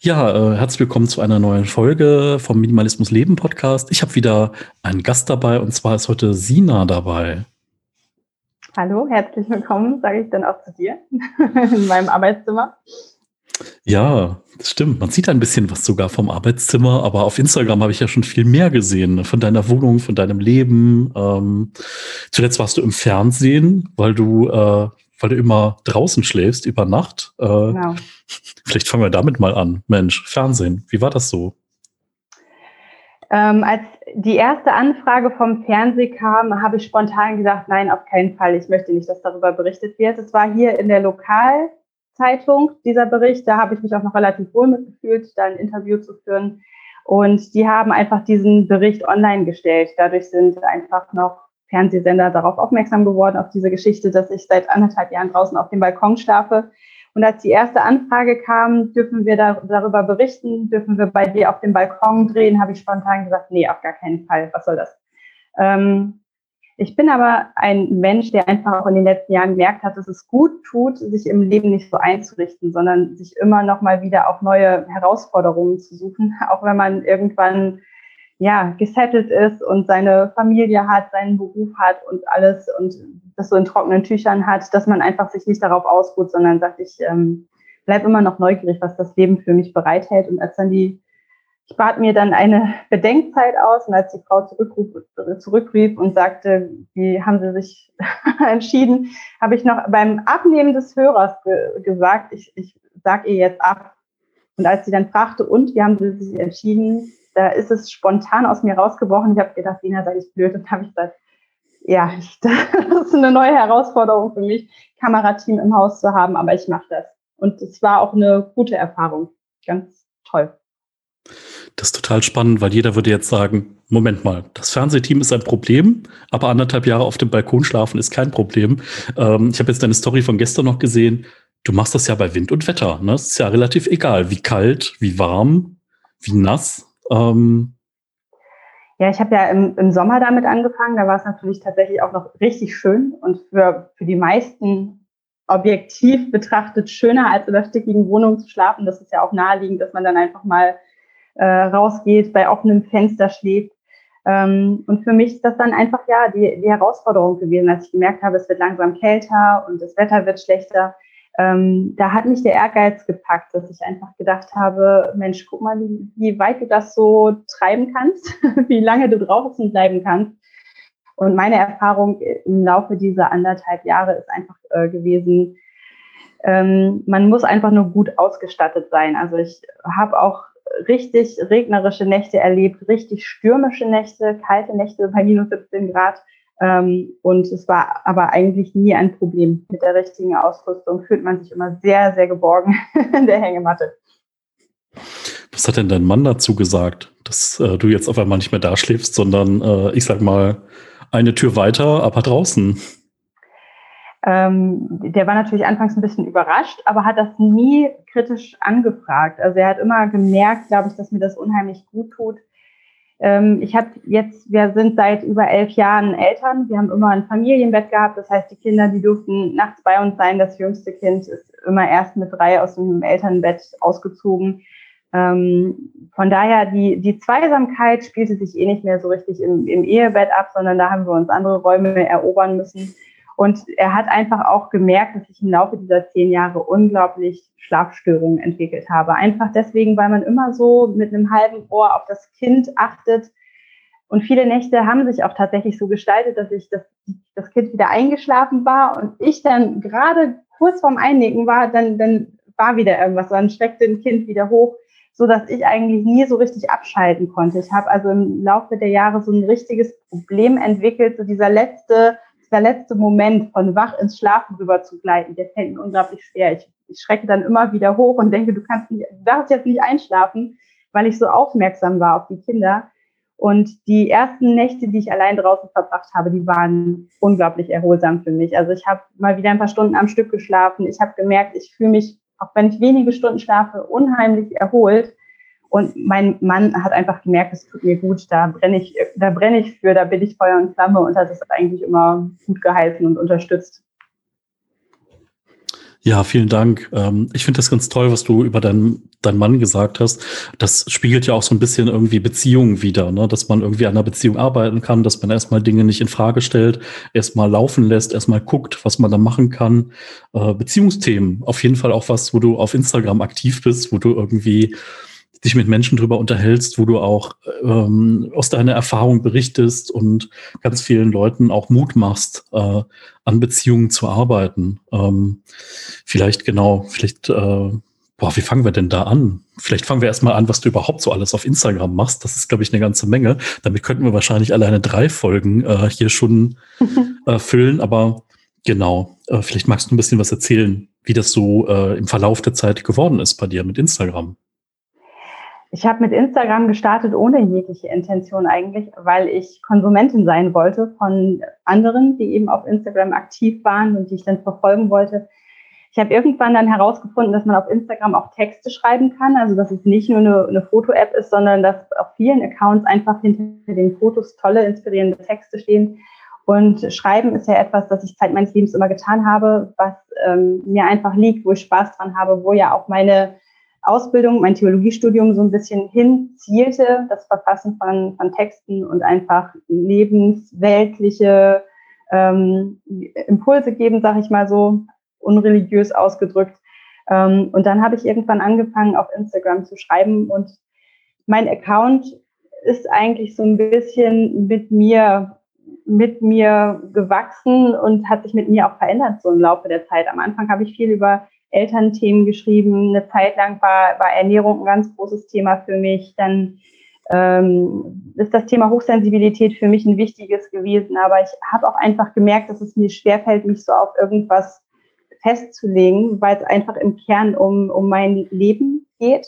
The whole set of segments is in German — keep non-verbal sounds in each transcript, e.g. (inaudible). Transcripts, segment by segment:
Ja, äh, herzlich willkommen zu einer neuen Folge vom Minimalismus Leben Podcast. Ich habe wieder einen Gast dabei und zwar ist heute Sina dabei. Hallo, herzlich willkommen, sage ich dann auch zu dir (laughs) in meinem Arbeitszimmer. Ja, das stimmt. Man sieht ein bisschen was sogar vom Arbeitszimmer, aber auf Instagram habe ich ja schon viel mehr gesehen ne? von deiner Wohnung, von deinem Leben. Ähm, zuletzt warst du im Fernsehen, weil du äh, weil du immer draußen schläfst über Nacht. Äh, genau. Vielleicht fangen wir damit mal an. Mensch, Fernsehen, wie war das so? Ähm, als die erste Anfrage vom Fernsehen kam, habe ich spontan gesagt, nein, auf keinen Fall. Ich möchte nicht, dass darüber berichtet wird. Es war hier in der Lokalzeitung dieser Bericht. Da habe ich mich auch noch relativ wohl mitgefühlt, da ein Interview zu führen. Und die haben einfach diesen Bericht online gestellt. Dadurch sind einfach noch Fernsehsender darauf aufmerksam geworden, auf diese Geschichte, dass ich seit anderthalb Jahren draußen auf dem Balkon schlafe. Und als die erste Anfrage kam, dürfen wir da, darüber berichten, dürfen wir bei dir auf dem Balkon drehen, habe ich spontan gesagt, nee, auf gar keinen Fall, was soll das? Ähm, ich bin aber ein Mensch, der einfach auch in den letzten Jahren gemerkt hat, dass es gut tut, sich im Leben nicht so einzurichten, sondern sich immer noch mal wieder auf neue Herausforderungen zu suchen, (laughs) auch wenn man irgendwann ja, gesettelt ist und seine Familie hat, seinen Beruf hat und alles und das so in trockenen Tüchern hat, dass man einfach sich nicht darauf ausruht, sondern sagt, ich ähm, bleib immer noch neugierig, was das Leben für mich bereithält. Und als dann die, ich bat mir dann eine Bedenkzeit aus und als die Frau zurückruf, zurückrief und sagte, wie haben Sie sich (laughs) entschieden, habe ich noch beim Abnehmen des Hörers ge gesagt, ich, ich sag ihr jetzt ab. Und als sie dann fragte, und wie haben Sie sich entschieden, da ist es spontan aus mir rausgebrochen. Ich habe gedacht, Lina, sei ich blöd. Und habe ich gesagt, ja, (laughs) das ist eine neue Herausforderung für mich, Kamerateam im Haus zu haben, aber ich mache das. Und es war auch eine gute Erfahrung. Ganz toll. Das ist total spannend, weil jeder würde jetzt sagen, Moment mal, das Fernsehteam ist ein Problem, aber anderthalb Jahre auf dem Balkon schlafen ist kein Problem. Ähm, ich habe jetzt deine Story von gestern noch gesehen. Du machst das ja bei Wind und Wetter. Ne? Ist ja relativ egal, wie kalt, wie warm, wie nass. Ähm, ja, ich habe ja im, im Sommer damit angefangen. Da war es natürlich tatsächlich auch noch richtig schön und für, für die meisten objektiv betrachtet schöner, als in der stickigen Wohnung zu schlafen. Das ist ja auch naheliegend, dass man dann einfach mal äh, rausgeht, bei offenem Fenster schläft. Ähm, und für mich ist das dann einfach ja die, die Herausforderung gewesen, als ich gemerkt habe, es wird langsam kälter und das Wetter wird schlechter ähm, da hat mich der Ehrgeiz gepackt, dass ich einfach gedacht habe, Mensch, guck mal, wie, wie weit du das so treiben kannst, (laughs) wie lange du draußen bleiben kannst. Und meine Erfahrung im Laufe dieser anderthalb Jahre ist einfach äh, gewesen, ähm, man muss einfach nur gut ausgestattet sein. Also ich habe auch richtig regnerische Nächte erlebt, richtig stürmische Nächte, kalte Nächte bei minus 17 Grad. Ähm, und es war aber eigentlich nie ein Problem. Mit der richtigen Ausrüstung fühlt man sich immer sehr, sehr geborgen (laughs) in der Hängematte. Was hat denn dein Mann dazu gesagt, dass äh, du jetzt auf einmal nicht mehr da schläfst, sondern äh, ich sag mal eine Tür weiter, aber draußen? Ähm, der war natürlich anfangs ein bisschen überrascht, aber hat das nie kritisch angefragt. Also er hat immer gemerkt, glaube ich, dass mir das unheimlich gut tut, ich habe jetzt, wir sind seit über elf Jahren Eltern. Wir haben immer ein Familienbett gehabt. Das heißt, die Kinder, die durften nachts bei uns sein. Das jüngste Kind ist immer erst mit drei aus dem Elternbett ausgezogen. Ähm, von daher, die, die Zweisamkeit spielte sich eh nicht mehr so richtig im, im Ehebett ab, sondern da haben wir uns andere Räume erobern müssen. Und er hat einfach auch gemerkt, dass ich im Laufe dieser zehn Jahre unglaublich Schlafstörungen entwickelt habe. Einfach deswegen, weil man immer so mit einem halben Ohr auf das Kind achtet. Und viele Nächte haben sich auch tatsächlich so gestaltet, dass ich das, das Kind wieder eingeschlafen war und ich dann gerade kurz vorm Einnicken war, dann, dann war wieder irgendwas, dann schreckte ein Kind wieder hoch, so dass ich eigentlich nie so richtig abschalten konnte. Ich habe also im Laufe der Jahre so ein richtiges Problem entwickelt, so dieser letzte der letzte Moment von wach ins Schlafen rüber zu gleiten, der fällt mir unglaublich schwer. Ich, ich schrecke dann immer wieder hoch und denke, du kannst nicht, du darfst jetzt nicht einschlafen, weil ich so aufmerksam war auf die Kinder. Und die ersten Nächte, die ich allein draußen verbracht habe, die waren unglaublich erholsam für mich. Also ich habe mal wieder ein paar Stunden am Stück geschlafen. Ich habe gemerkt, ich fühle mich, auch wenn ich wenige Stunden schlafe, unheimlich erholt. Und mein Mann hat einfach gemerkt, es tut mir gut, da brenne ich, da brenne ich für, da bin ich Feuer und Flamme und hat es eigentlich immer gut geheißen und unterstützt. Ja, vielen Dank. Ähm, ich finde das ganz toll, was du über deinen, deinen Mann gesagt hast. Das spiegelt ja auch so ein bisschen irgendwie Beziehungen wieder, ne? dass man irgendwie an einer Beziehung arbeiten kann, dass man erstmal Dinge nicht in Frage stellt, erstmal laufen lässt, erstmal guckt, was man da machen kann. Äh, Beziehungsthemen, auf jeden Fall auch was, wo du auf Instagram aktiv bist, wo du irgendwie dich mit Menschen drüber unterhältst, wo du auch ähm, aus deiner Erfahrung berichtest und ganz vielen Leuten auch Mut machst, äh, an Beziehungen zu arbeiten. Ähm, vielleicht genau, vielleicht, äh, boah, wie fangen wir denn da an? Vielleicht fangen wir erstmal an, was du überhaupt so alles auf Instagram machst. Das ist, glaube ich, eine ganze Menge. Damit könnten wir wahrscheinlich alleine drei Folgen äh, hier schon (laughs) äh, füllen. Aber genau, äh, vielleicht magst du ein bisschen was erzählen, wie das so äh, im Verlauf der Zeit geworden ist bei dir mit Instagram. Ich habe mit Instagram gestartet ohne jegliche Intention eigentlich, weil ich Konsumentin sein wollte von anderen, die eben auf Instagram aktiv waren und die ich dann verfolgen wollte. Ich habe irgendwann dann herausgefunden, dass man auf Instagram auch Texte schreiben kann, also dass es nicht nur eine, eine Foto-App ist, sondern dass auf vielen Accounts einfach hinter den Fotos tolle, inspirierende Texte stehen. Und Schreiben ist ja etwas, das ich Zeit meines Lebens immer getan habe, was ähm, mir einfach liegt, wo ich Spaß dran habe, wo ja auch meine Ausbildung, mein Theologiestudium so ein bisschen hinzielte, das Verfassen von, von Texten und einfach lebensweltliche ähm, Impulse geben, sage ich mal so, unreligiös ausgedrückt. Ähm, und dann habe ich irgendwann angefangen, auf Instagram zu schreiben und mein Account ist eigentlich so ein bisschen mit mir mit mir gewachsen und hat sich mit mir auch verändert so im Laufe der Zeit. Am Anfang habe ich viel über Elternthemen geschrieben. Eine Zeit lang war, war Ernährung ein ganz großes Thema für mich. Dann ähm, ist das Thema Hochsensibilität für mich ein wichtiges gewesen. Aber ich habe auch einfach gemerkt, dass es mir schwerfällt, mich so auf irgendwas festzulegen, weil es einfach im Kern um, um mein Leben geht.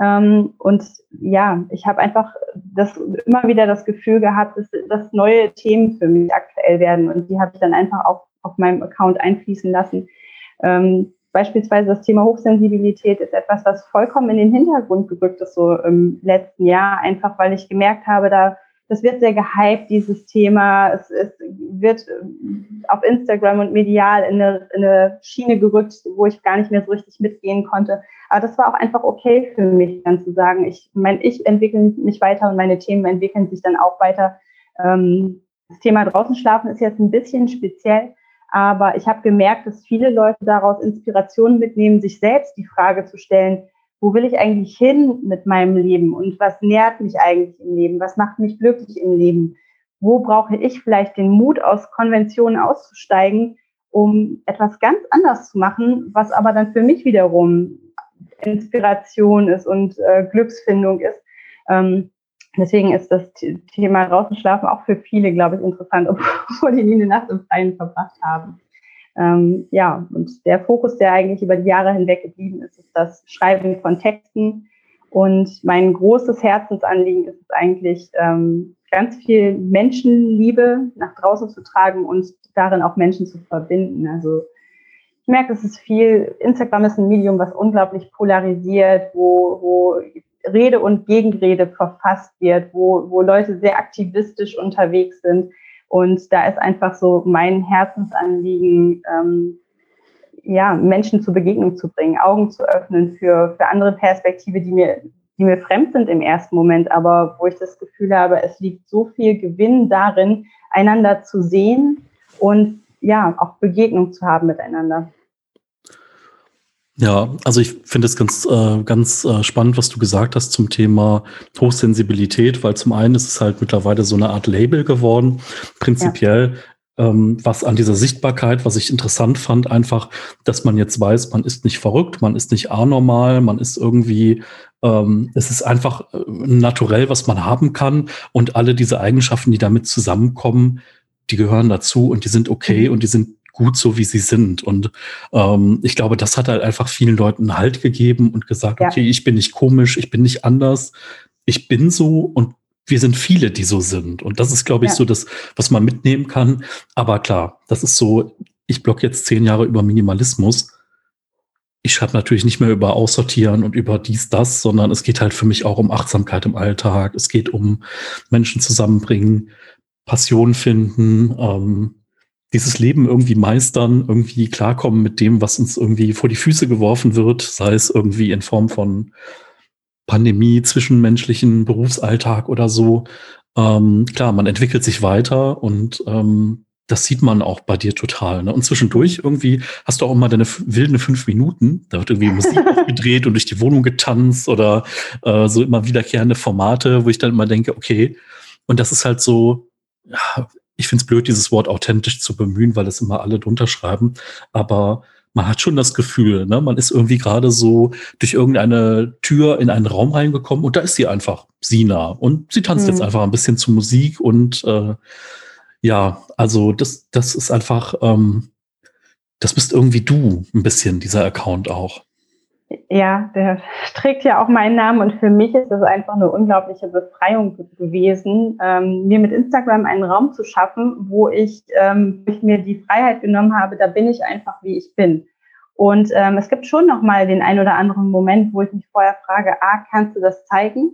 Ähm, und ja, ich habe einfach das, immer wieder das Gefühl gehabt, dass, dass neue Themen für mich aktuell werden. Und die habe ich dann einfach auch auf meinem Account einfließen lassen. Ähm, Beispielsweise das Thema Hochsensibilität ist etwas, was vollkommen in den Hintergrund gerückt ist, so im letzten Jahr, einfach weil ich gemerkt habe, da, das wird sehr gehypt, dieses Thema. Es, es wird ähm, auf Instagram und medial in eine, in eine Schiene gerückt, wo ich gar nicht mehr so richtig mitgehen konnte. Aber das war auch einfach okay für mich, dann zu sagen, ich mein, ich entwickle mich weiter und meine Themen entwickeln sich dann auch weiter. Ähm, das Thema draußen schlafen ist jetzt ein bisschen speziell, aber ich habe gemerkt, dass viele Leute daraus Inspirationen mitnehmen, sich selbst die Frage zu stellen, wo will ich eigentlich hin mit meinem Leben und was nährt mich eigentlich im Leben? Was macht mich glücklich im Leben? Wo brauche ich vielleicht den Mut, aus Konventionen auszusteigen, um etwas ganz anders zu machen, was aber dann für mich wiederum Inspiration ist und äh, Glücksfindung ist. Ähm, Deswegen ist das Thema draußen auch für viele, glaube ich, interessant, (laughs) obwohl die nie eine Nacht im Freien verbracht haben. Ähm, ja, und der Fokus, der eigentlich über die Jahre hinweg geblieben ist, ist das Schreiben von Texten. Und mein großes Herzensanliegen ist es eigentlich, ähm, ganz viel Menschenliebe nach draußen zu tragen und darin auch Menschen zu verbinden. Also ich merke, es ist viel, Instagram ist ein Medium, was unglaublich polarisiert, wo, wo Rede und Gegenrede verfasst wird, wo, wo Leute sehr aktivistisch unterwegs sind. Und da ist einfach so mein Herzensanliegen, ähm, ja, Menschen zur Begegnung zu bringen, Augen zu öffnen für, für andere Perspektive, die mir, die mir fremd sind im ersten Moment, aber wo ich das Gefühl habe, es liegt so viel Gewinn darin, einander zu sehen und ja, auch Begegnung zu haben miteinander. Ja, also ich finde es ganz, äh, ganz äh, spannend, was du gesagt hast zum Thema Hochsensibilität, weil zum einen ist es halt mittlerweile so eine Art Label geworden, prinzipiell. Ja. Ähm, was an dieser Sichtbarkeit, was ich interessant fand, einfach, dass man jetzt weiß, man ist nicht verrückt, man ist nicht anormal, man ist irgendwie, ähm, es ist einfach äh, naturell, was man haben kann und alle diese Eigenschaften, die damit zusammenkommen, die gehören dazu und die sind okay mhm. und die sind gut so, wie sie sind. Und ähm, ich glaube, das hat halt einfach vielen Leuten Halt gegeben und gesagt, ja. okay, ich bin nicht komisch, ich bin nicht anders, ich bin so und wir sind viele, die so sind. Und das ist, glaube ich, ja. so das, was man mitnehmen kann. Aber klar, das ist so, ich blog jetzt zehn Jahre über Minimalismus. Ich schreibe natürlich nicht mehr über Aussortieren und über dies, das, sondern es geht halt für mich auch um Achtsamkeit im Alltag. Es geht um Menschen zusammenbringen, Passion finden, ähm, dieses Leben irgendwie meistern, irgendwie klarkommen mit dem, was uns irgendwie vor die Füße geworfen wird, sei es irgendwie in Form von Pandemie, zwischenmenschlichen Berufsalltag oder so. Ähm, klar, man entwickelt sich weiter und ähm, das sieht man auch bei dir total. Ne? Und zwischendurch irgendwie hast du auch immer deine wilden fünf Minuten. Da wird irgendwie Musik (laughs) gedreht und durch die Wohnung getanzt oder äh, so immer wiederkehrende Formate, wo ich dann immer denke, okay, und das ist halt so, ja, ich finde es blöd, dieses Wort authentisch zu bemühen, weil es immer alle drunter schreiben. Aber man hat schon das Gefühl, ne, man ist irgendwie gerade so durch irgendeine Tür in einen Raum reingekommen und da ist sie einfach, Sina. Und sie tanzt hm. jetzt einfach ein bisschen zu Musik und äh, ja, also das, das ist einfach, ähm, das bist irgendwie du ein bisschen, dieser Account auch. Ja, der trägt ja auch meinen Namen und für mich ist es einfach eine unglaubliche Befreiung gewesen, ähm, mir mit Instagram einen Raum zu schaffen, wo ich, ähm, ich mir die Freiheit genommen habe, da bin ich einfach, wie ich bin. Und ähm, es gibt schon noch mal den ein oder anderen Moment, wo ich mich vorher frage, ah, kannst du das zeigen?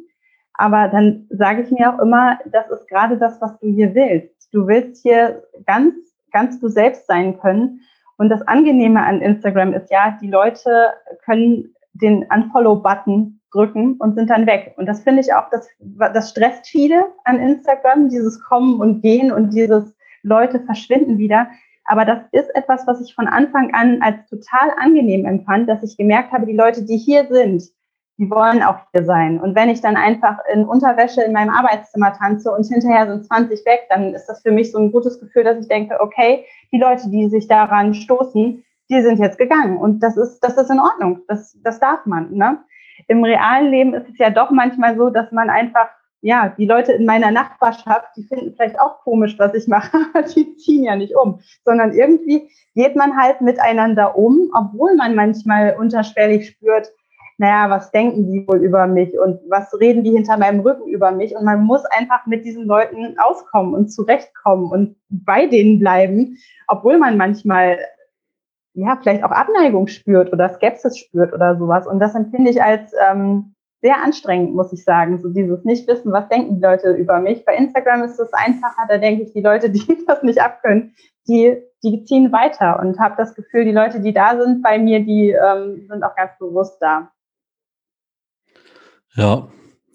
Aber dann sage ich mir auch immer, das ist gerade das, was du hier willst. Du willst hier ganz, ganz du selbst sein können. Und das Angenehme an Instagram ist ja, die Leute können den Unfollow-Button drücken und sind dann weg. Und das finde ich auch, das, das stresst viele an Instagram, dieses Kommen und Gehen und dieses Leute verschwinden wieder. Aber das ist etwas, was ich von Anfang an als total angenehm empfand, dass ich gemerkt habe, die Leute, die hier sind, die wollen auch hier sein. Und wenn ich dann einfach in Unterwäsche in meinem Arbeitszimmer tanze und hinterher sind 20 weg, dann ist das für mich so ein gutes Gefühl, dass ich denke, okay, die Leute, die sich daran stoßen, die sind jetzt gegangen. Und das ist, das ist in Ordnung. Das, das darf man. Ne? Im realen Leben ist es ja doch manchmal so, dass man einfach, ja, die Leute in meiner Nachbarschaft, die finden vielleicht auch komisch, was ich mache, (laughs) die ziehen ja nicht um, sondern irgendwie geht man halt miteinander um, obwohl man manchmal unterschwellig spürt, naja, was denken die wohl über mich und was reden die hinter meinem Rücken über mich? Und man muss einfach mit diesen Leuten auskommen und zurechtkommen und bei denen bleiben, obwohl man manchmal ja vielleicht auch Abneigung spürt oder Skepsis spürt oder sowas. Und das empfinde ich als ähm, sehr anstrengend, muss ich sagen. So dieses Nicht-Wissen, was denken die Leute über mich. Bei Instagram ist es einfacher, da denke ich, die Leute, die (laughs) das nicht abkönnen, die, die ziehen weiter und habe das Gefühl, die Leute, die da sind bei mir, die ähm, sind auch ganz bewusst da. Ja.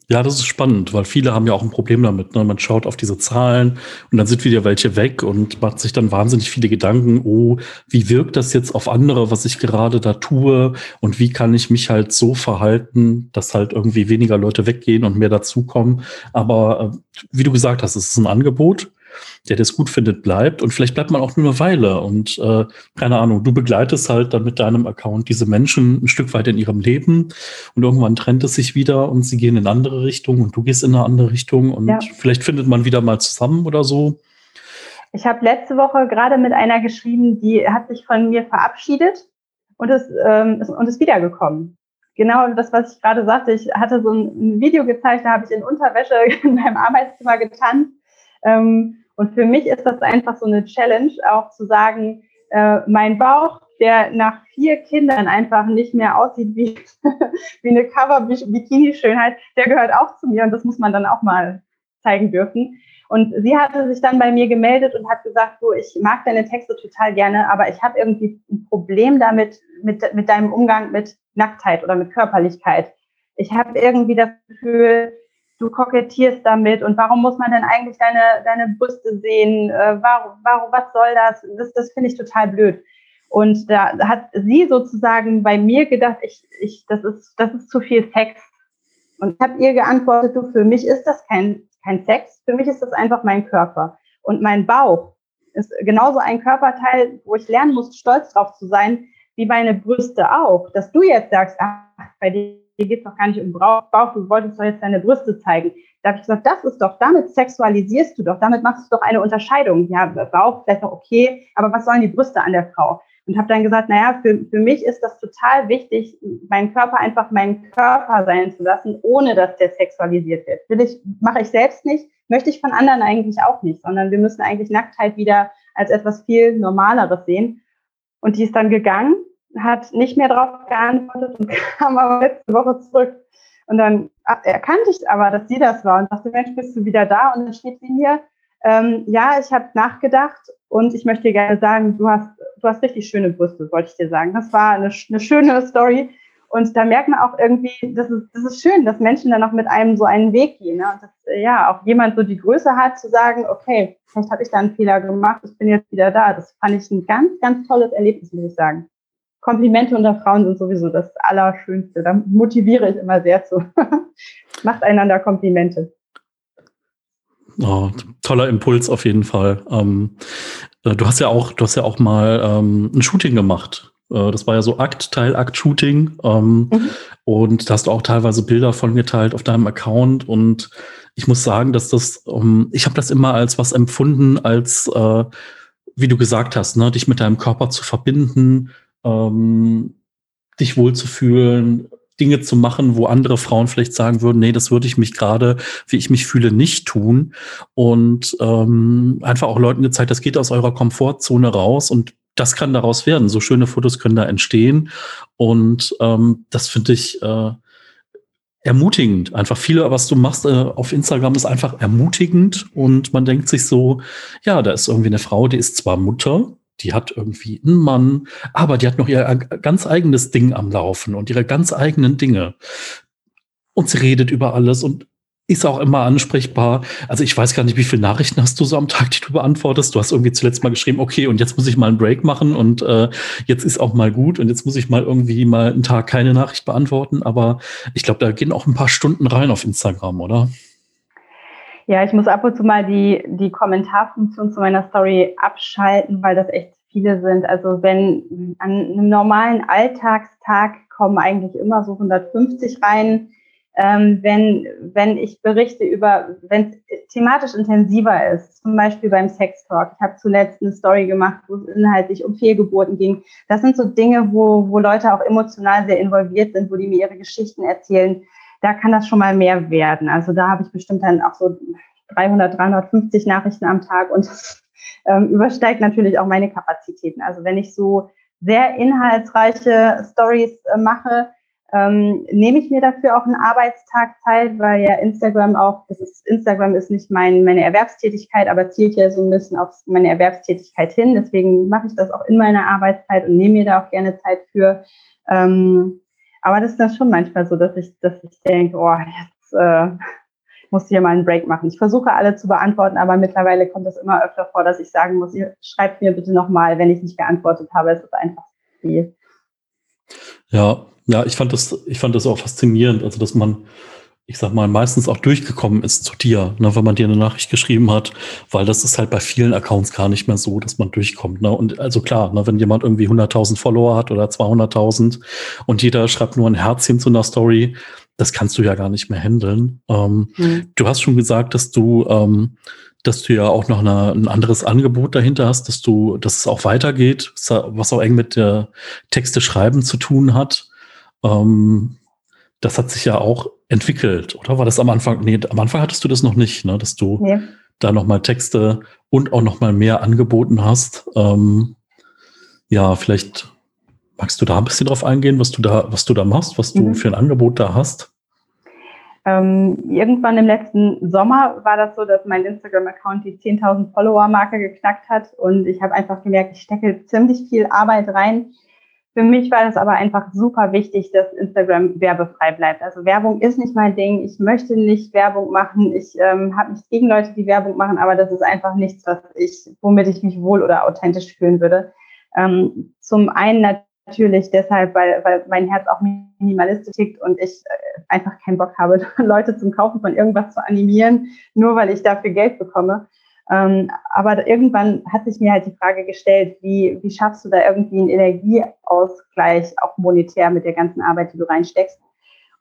Ja, das ist spannend, weil viele haben ja auch ein Problem damit. Ne? Man schaut auf diese Zahlen und dann sind wieder welche weg und macht sich dann wahnsinnig viele Gedanken, oh, wie wirkt das jetzt auf andere, was ich gerade da tue und wie kann ich mich halt so verhalten, dass halt irgendwie weniger Leute weggehen und mehr dazukommen. Aber äh, wie du gesagt hast, es ist ein Angebot der das gut findet, bleibt. Und vielleicht bleibt man auch nur eine Weile. Und äh, keine Ahnung, du begleitest halt dann mit deinem Account diese Menschen ein Stück weit in ihrem Leben und irgendwann trennt es sich wieder und sie gehen in eine andere Richtung und du gehst in eine andere Richtung und ja. vielleicht findet man wieder mal zusammen oder so. Ich habe letzte Woche gerade mit einer geschrieben, die hat sich von mir verabschiedet und ist, ähm, ist, und ist wiedergekommen. Genau das, was ich gerade sagte. Ich hatte so ein, Video gezeigt, da habe ich in Unterwäsche (laughs) in meinem Arbeitszimmer getanzt. Ähm, und für mich ist das einfach so eine Challenge, auch zu sagen, äh, mein Bauch, der nach vier Kindern einfach nicht mehr aussieht wie, (laughs) wie eine Cover-Bikini-Schönheit, der gehört auch zu mir und das muss man dann auch mal zeigen dürfen. Und sie hatte sich dann bei mir gemeldet und hat gesagt, so, ich mag deine Texte total gerne, aber ich habe irgendwie ein Problem damit, mit, mit deinem Umgang mit Nacktheit oder mit Körperlichkeit. Ich habe irgendwie das Gefühl, du kokettierst damit und warum muss man denn eigentlich deine, deine Brüste sehen? Äh, warum, warum, was soll das? Das, das finde ich total blöd. Und da hat sie sozusagen bei mir gedacht, ich, ich, das, ist, das ist zu viel Sex. Und ich habe ihr geantwortet, du, für mich ist das kein, kein Sex, für mich ist das einfach mein Körper. Und mein Bauch ist genauso ein Körperteil, wo ich lernen muss, stolz drauf zu sein, wie meine Brüste auch. Dass du jetzt sagst, ach, bei dir hier geht es doch gar nicht um Bauch, du wolltest doch jetzt deine Brüste zeigen. Da habe ich gesagt, das ist doch, damit sexualisierst du doch, damit machst du doch eine Unterscheidung. Ja, Bauch vielleicht noch okay, aber was sollen die Brüste an der Frau? Und habe dann gesagt, naja, für, für mich ist das total wichtig, meinen Körper einfach meinen Körper sein zu lassen, ohne dass der sexualisiert wird. Will ich, mache ich selbst nicht, möchte ich von anderen eigentlich auch nicht, sondern wir müssen eigentlich Nacktheit wieder als etwas viel Normaleres sehen. Und die ist dann gegangen hat nicht mehr darauf geantwortet und (laughs) kam aber letzte Woche zurück. Und dann erkannte ich aber, dass sie das war und dachte, Mensch, bist du wieder da? Und dann steht sie mir, ähm, ja, ich habe nachgedacht und ich möchte dir gerne sagen, du hast, du hast richtig schöne Brüste, wollte ich dir sagen. Das war eine, eine schöne Story. Und da merkt man auch irgendwie, das ist, das ist schön, dass Menschen dann auch mit einem so einen Weg gehen. Ne? Und dass ja auch jemand so die Größe hat, zu sagen, okay, vielleicht habe ich da einen Fehler gemacht, ich bin jetzt wieder da. Das fand ich ein ganz, ganz tolles Erlebnis, muss ich sagen. Komplimente unter Frauen sind sowieso das Allerschönste. Da motiviere ich immer sehr zu. (laughs) Macht einander Komplimente. Oh, toller Impuls auf jeden Fall. Ähm, äh, du hast ja auch, du hast ja auch mal ähm, ein Shooting gemacht äh, das war ja so Akt, Teil-Akt-Shooting. Ähm, mhm. Und da hast du auch teilweise Bilder von geteilt auf deinem Account. Und ich muss sagen, dass das, ähm, ich habe das immer als was empfunden, als, äh, wie du gesagt hast, ne, dich mit deinem Körper zu verbinden, ähm, dich wohlzufühlen, Dinge zu machen, wo andere Frauen vielleicht sagen würden, nee, das würde ich mich gerade, wie ich mich fühle, nicht tun. Und ähm, einfach auch Leuten gezeigt, das geht aus eurer Komfortzone raus und das kann daraus werden. So schöne Fotos können da entstehen. Und ähm, das finde ich äh, ermutigend. Einfach viele, was du machst äh, auf Instagram, ist einfach ermutigend. Und man denkt sich so, ja, da ist irgendwie eine Frau, die ist zwar Mutter, die hat irgendwie einen Mann, aber die hat noch ihr ganz eigenes Ding am Laufen und ihre ganz eigenen Dinge. Und sie redet über alles und ist auch immer ansprechbar. Also ich weiß gar nicht, wie viele Nachrichten hast du so am Tag, die du beantwortest. Du hast irgendwie zuletzt mal geschrieben, okay, und jetzt muss ich mal einen Break machen und äh, jetzt ist auch mal gut und jetzt muss ich mal irgendwie mal einen Tag keine Nachricht beantworten. Aber ich glaube, da gehen auch ein paar Stunden rein auf Instagram, oder? Ja, ich muss ab und zu mal die, die Kommentarfunktion zu meiner Story abschalten, weil das echt viele sind. Also wenn an einem normalen Alltagstag kommen eigentlich immer so 150 rein ähm, wenn, wenn ich berichte über, wenn es thematisch intensiver ist, zum Beispiel beim Sex Talk. Ich habe zuletzt eine Story gemacht, wo es inhaltlich um Fehlgeburten ging. Das sind so Dinge, wo, wo Leute auch emotional sehr involviert sind, wo die mir ihre Geschichten erzählen. Da kann das schon mal mehr werden. Also da habe ich bestimmt dann auch so 300, 350 Nachrichten am Tag und das (laughs) ähm, übersteigt natürlich auch meine Kapazitäten. Also wenn ich so sehr inhaltsreiche Stories äh, mache, ähm, nehme ich mir dafür auch einen Arbeitstag Zeit, weil ja Instagram auch, das ist, Instagram ist nicht mein, meine Erwerbstätigkeit, aber zielt ja so ein bisschen auf meine Erwerbstätigkeit hin. Deswegen mache ich das auch in meiner Arbeitszeit und nehme mir da auch gerne Zeit für. Ähm, aber das ist dann schon manchmal so, dass ich, dass ich denke, oh, jetzt äh, muss ich hier mal einen Break machen. Ich versuche alle zu beantworten, aber mittlerweile kommt es immer öfter vor, dass ich sagen muss, ihr schreibt mir bitte nochmal, wenn ich nicht geantwortet habe. Es ist einfach viel. Ja, ja, ich fand das, ich fand das auch faszinierend, also dass man, ich sag mal, meistens auch durchgekommen ist zu dir, ne, wenn man dir eine Nachricht geschrieben hat, weil das ist halt bei vielen Accounts gar nicht mehr so, dass man durchkommt. Ne? Und also klar, ne, wenn jemand irgendwie 100.000 Follower hat oder 200.000 und jeder schreibt nur ein Herzchen zu einer Story, das kannst du ja gar nicht mehr handeln. Ähm, mhm. Du hast schon gesagt, dass du, ähm, dass du ja auch noch eine, ein anderes Angebot dahinter hast, dass du, dass es auch weitergeht, was auch eng mit der Texte schreiben zu tun hat. Ähm, das hat sich ja auch entwickelt, oder? War das am Anfang? Nee, am Anfang hattest du das noch nicht, ne? dass du nee. da nochmal Texte und auch nochmal mehr angeboten hast. Ähm, ja, vielleicht magst du da ein bisschen drauf eingehen, was du da, was du da machst, was du mhm. für ein Angebot da hast? Ähm, irgendwann im letzten Sommer war das so, dass mein Instagram-Account die 10.000 Follower-Marke geknackt hat und ich habe einfach gemerkt, ich stecke ziemlich viel Arbeit rein für mich war das aber einfach super wichtig, dass Instagram werbefrei bleibt. Also Werbung ist nicht mein Ding. Ich möchte nicht Werbung machen. Ich ähm, habe nichts gegen Leute, die Werbung machen, aber das ist einfach nichts, was ich, womit ich mich wohl oder authentisch fühlen würde. Ähm, zum einen natürlich deshalb, weil, weil mein Herz auch minimalistisch tickt und ich äh, einfach keinen Bock habe, (laughs) Leute zum Kaufen von irgendwas zu animieren, nur weil ich dafür Geld bekomme. Ähm, aber irgendwann hat sich mir halt die Frage gestellt, wie, wie schaffst du da irgendwie einen Energieausgleich, auch monetär mit der ganzen Arbeit, die du reinsteckst?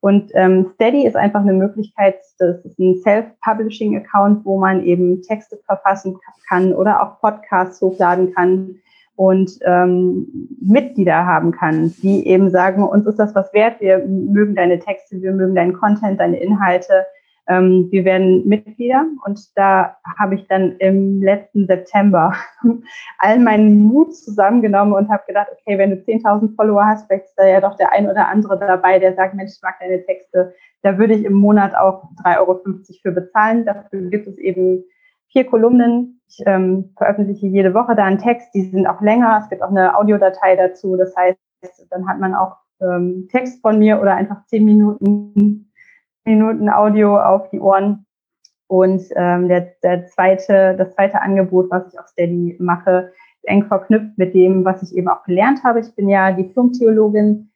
Und ähm, Steady ist einfach eine Möglichkeit, das ist ein Self-Publishing-Account, wo man eben Texte verfassen kann oder auch Podcasts hochladen kann und ähm, Mitglieder haben kann, die eben sagen, uns ist das was wert, wir mögen deine Texte, wir mögen deinen Content, deine Inhalte, ähm, wir werden Mitglieder und da habe ich dann im letzten September (laughs) all meinen Mut zusammengenommen und habe gedacht, okay, wenn du 10.000 Follower hast, vielleicht ist da ja doch der ein oder andere dabei, der sagt, Mensch, ich mag deine Texte. Da würde ich im Monat auch 3,50 Euro für bezahlen. Dafür gibt es eben vier Kolumnen. Ich ähm, veröffentliche jede Woche da einen Text. Die sind auch länger. Es gibt auch eine Audiodatei dazu. Das heißt, dann hat man auch ähm, Text von mir oder einfach zehn Minuten, Minuten Audio auf die Ohren. Und ähm, der, der zweite, das zweite Angebot, was ich auf Steady mache, ist eng verknüpft mit dem, was ich eben auch gelernt habe. Ich bin ja Diplom-Theologin.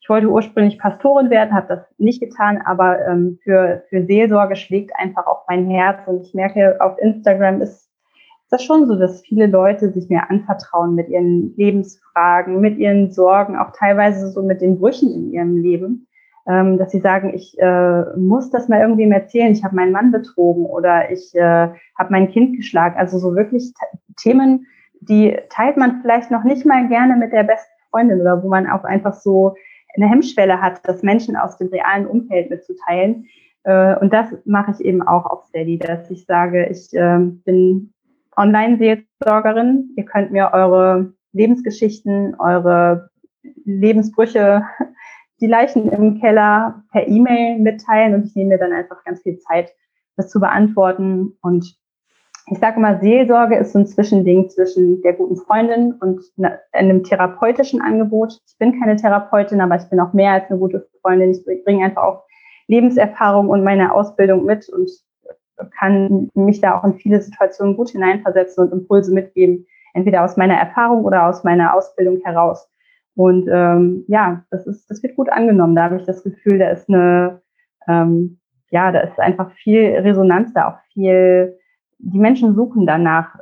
Ich wollte ursprünglich Pastorin werden, habe das nicht getan, aber ähm, für, für Seelsorge schlägt einfach auch mein Herz. Und ich merke, auf Instagram ist ist das schon so, dass viele Leute sich mir anvertrauen mit ihren Lebensfragen, mit ihren Sorgen, auch teilweise so mit den Brüchen in ihrem Leben, ähm, dass sie sagen, ich äh, muss das mal irgendwem erzählen, ich habe meinen Mann betrogen oder ich äh, habe mein Kind geschlagen. Also so wirklich Themen, die teilt man vielleicht noch nicht mal gerne mit der besten Freundin oder wo man auch einfach so eine Hemmschwelle hat, das Menschen aus dem realen Umfeld mitzuteilen. Äh, und das mache ich eben auch auf Steady, dass ich sage, ich äh, bin Online-Seelsorgerin. Ihr könnt mir eure Lebensgeschichten, eure Lebensbrüche, die Leichen im Keller per E-Mail mitteilen und ich nehme mir dann einfach ganz viel Zeit, das zu beantworten. Und ich sage immer, Seelsorge ist so ein Zwischending zwischen der guten Freundin und einem therapeutischen Angebot. Ich bin keine Therapeutin, aber ich bin auch mehr als eine gute Freundin. Ich bringe einfach auch Lebenserfahrung und meine Ausbildung mit und kann mich da auch in viele Situationen gut hineinversetzen und Impulse mitgeben, entweder aus meiner Erfahrung oder aus meiner Ausbildung heraus. Und ähm, ja, das ist, das wird gut angenommen. Da habe ich das Gefühl, da ist eine, ähm, ja, da ist einfach viel Resonanz da, auch viel, die Menschen suchen danach,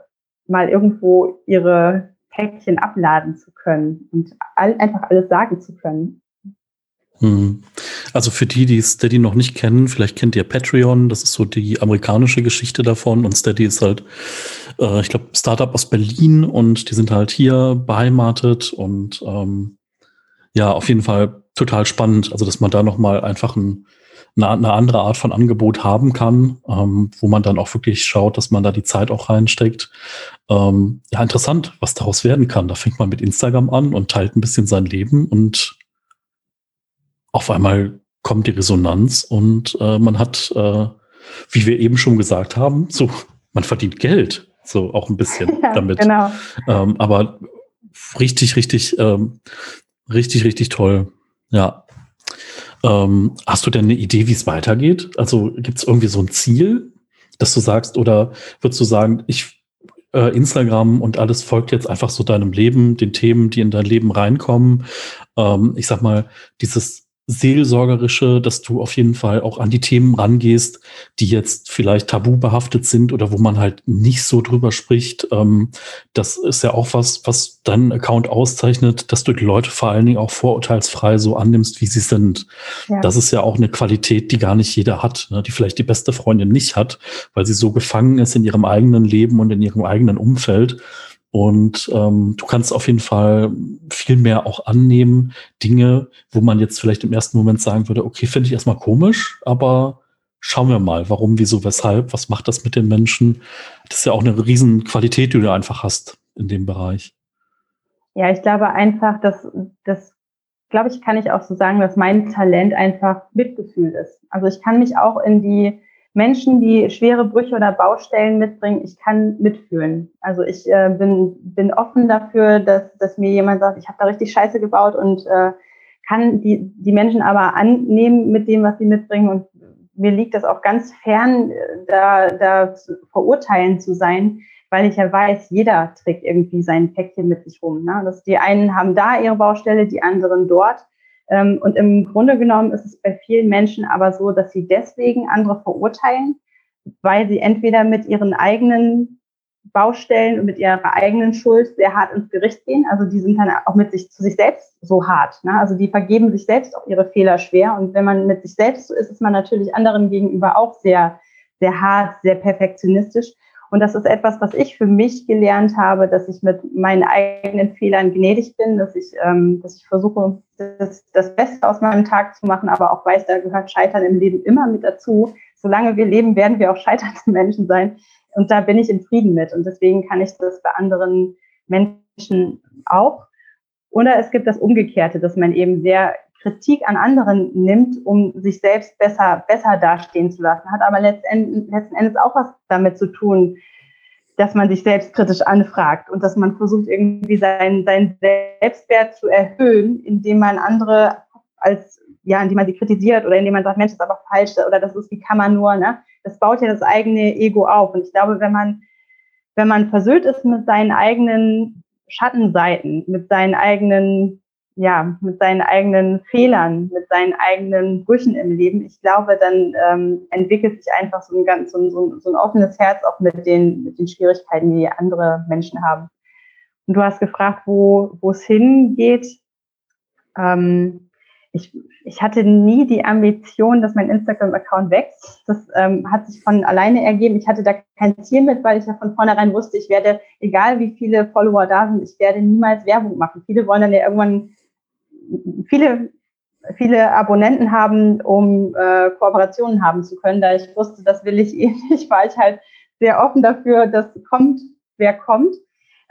mal irgendwo ihre Päckchen abladen zu können und all, einfach alles sagen zu können. Hm. Also für die, die Steady noch nicht kennen, vielleicht kennt ihr Patreon, das ist so die amerikanische Geschichte davon. Und Steady ist halt, äh, ich glaube, Startup aus Berlin. Und die sind halt hier beheimatet. Und ähm, ja, auf jeden Fall total spannend, also dass man da nochmal einfach ein, eine, eine, andere Art von Angebot haben kann, ähm, wo man dann auch wirklich schaut, dass man da die Zeit auch reinsteckt. Ähm, ja, interessant, was daraus werden kann. Da fängt man mit Instagram an und teilt ein bisschen sein Leben. Und auf einmal kommt die Resonanz und äh, man hat, äh, wie wir eben schon gesagt haben, so, man verdient Geld, so auch ein bisschen (laughs) ja, damit. Genau. Ähm, aber richtig, richtig, ähm, richtig, richtig toll. Ja. Ähm, hast du denn eine Idee, wie es weitergeht? Also gibt es irgendwie so ein Ziel, dass du sagst, oder würdest du sagen, ich äh, Instagram und alles folgt jetzt einfach so deinem Leben, den Themen, die in dein Leben reinkommen? Ähm, ich sag mal, dieses Seelsorgerische, dass du auf jeden Fall auch an die Themen rangehst, die jetzt vielleicht tabu behaftet sind oder wo man halt nicht so drüber spricht. Ähm, das ist ja auch was, was deinen Account auszeichnet, dass du die Leute vor allen Dingen auch vorurteilsfrei so annimmst, wie sie sind. Ja. Das ist ja auch eine Qualität, die gar nicht jeder hat, ne, die vielleicht die beste Freundin nicht hat, weil sie so gefangen ist in ihrem eigenen Leben und in ihrem eigenen Umfeld. Und ähm, du kannst auf jeden Fall viel mehr auch annehmen, Dinge, wo man jetzt vielleicht im ersten Moment sagen würde, okay, finde ich erstmal komisch, aber schauen wir mal, warum, wieso, weshalb, was macht das mit den Menschen? Das ist ja auch eine riesen Qualität, die du einfach hast in dem Bereich. Ja, ich glaube einfach, dass das, glaube ich, kann ich auch so sagen, dass mein Talent einfach Mitgefühl ist. Also ich kann mich auch in die Menschen, die schwere Brüche oder Baustellen mitbringen, ich kann mitfühlen. Also ich äh, bin, bin offen dafür, dass, dass mir jemand sagt, ich habe da richtig Scheiße gebaut und äh, kann die, die Menschen aber annehmen mit dem, was sie mitbringen. Und mir liegt das auch ganz fern, da, da verurteilen zu sein, weil ich ja weiß, jeder trägt irgendwie sein Päckchen mit sich rum. Ne? Das, die einen haben da ihre Baustelle, die anderen dort. Ähm, und im Grunde genommen ist es bei vielen Menschen aber so, dass sie deswegen andere verurteilen, weil sie entweder mit ihren eigenen Baustellen und mit ihrer eigenen Schuld sehr hart ins Gericht gehen. Also die sind dann auch mit sich zu sich selbst so hart. Ne? Also die vergeben sich selbst auch ihre Fehler schwer. Und wenn man mit sich selbst so ist, ist man natürlich anderen gegenüber auch sehr, sehr hart, sehr perfektionistisch. Und das ist etwas, was ich für mich gelernt habe, dass ich mit meinen eigenen Fehlern gnädig bin, dass ich, ähm, dass ich versuche, das, das Beste aus meinem Tag zu machen, aber auch weiß, da gehört Scheitern im Leben immer mit dazu. Solange wir leben, werden wir auch scheiternde (laughs) Menschen sein. Und da bin ich im Frieden mit. Und deswegen kann ich das bei anderen Menschen auch. Oder es gibt das Umgekehrte, dass man eben sehr Kritik an anderen nimmt, um sich selbst besser, besser dastehen zu lassen, hat aber letzten, Endes auch was damit zu tun, dass man sich selbstkritisch anfragt und dass man versucht, irgendwie seinen, seinen Selbstwert zu erhöhen, indem man andere als, ja, indem man sie kritisiert oder indem man sagt, Mensch, das ist aber falsch oder das ist, wie kann man nur, ne? Das baut ja das eigene Ego auf. Und ich glaube, wenn man, wenn man versöhnt ist mit seinen eigenen Schattenseiten, mit seinen eigenen ja, mit seinen eigenen Fehlern, mit seinen eigenen Brüchen im Leben. Ich glaube, dann ähm, entwickelt sich einfach so ein ganz so ein, so ein offenes Herz auch mit den, mit den Schwierigkeiten, die andere Menschen haben. Und du hast gefragt, wo, wo es hingeht. Ähm, ich, ich hatte nie die Ambition, dass mein Instagram-Account wächst. Das ähm, hat sich von alleine ergeben. Ich hatte da kein Ziel mit, weil ich ja von vornherein wusste, ich werde, egal wie viele Follower da sind, ich werde niemals Werbung machen. Viele wollen dann ja irgendwann viele, viele Abonnenten haben, um äh, Kooperationen haben zu können. Da ich wusste, das will ich (laughs) eh nicht, war ich halt sehr offen dafür, dass kommt, wer kommt.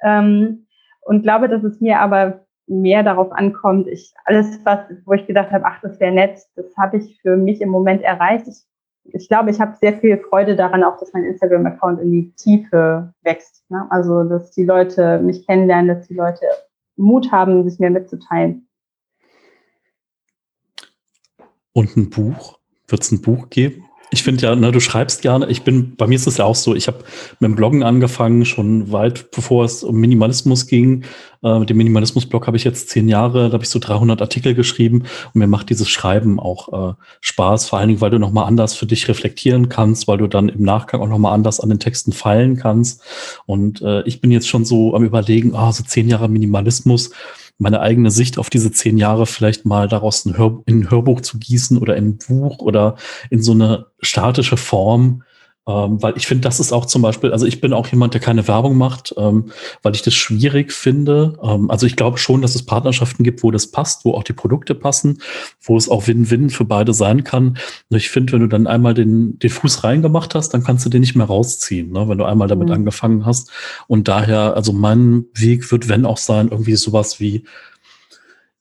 Ähm, und glaube, dass es mir aber mehr darauf ankommt. Ich alles, was, wo ich gedacht habe, ach, das wäre nett, das habe ich für mich im Moment erreicht. Ich, ich glaube, ich habe sehr viel Freude daran, auch dass mein Instagram-Account in die Tiefe wächst. Ne? Also, dass die Leute mich kennenlernen, dass die Leute Mut haben, sich mir mitzuteilen. Und ein Buch? Wird es ein Buch geben? Ich finde ja, ne, du schreibst gerne. Ich bin, bei mir ist es ja auch so, ich habe mit dem Bloggen angefangen, schon weit bevor es um Minimalismus ging. Äh, mit dem Minimalismus-Blog habe ich jetzt zehn Jahre, da habe ich so 300 Artikel geschrieben und mir macht dieses Schreiben auch äh, Spaß, vor allen Dingen, weil du nochmal anders für dich reflektieren kannst, weil du dann im Nachgang auch nochmal anders an den Texten feilen kannst. Und äh, ich bin jetzt schon so am überlegen, ah, so zehn Jahre Minimalismus, meine eigene Sicht auf diese zehn Jahre vielleicht mal daraus ein Hör, in ein Hörbuch zu gießen oder in ein Buch oder in so eine statische Form, ähm, weil ich finde, das ist auch zum Beispiel, also ich bin auch jemand, der keine Werbung macht, ähm, weil ich das schwierig finde. Ähm, also ich glaube schon, dass es Partnerschaften gibt, wo das passt, wo auch die Produkte passen, wo es auch Win-Win für beide sein kann. Und ich finde, wenn du dann einmal den, den Fuß reingemacht hast, dann kannst du den nicht mehr rausziehen, ne? wenn du einmal damit mhm. angefangen hast. Und daher, also mein Weg wird, wenn auch sein, irgendwie sowas wie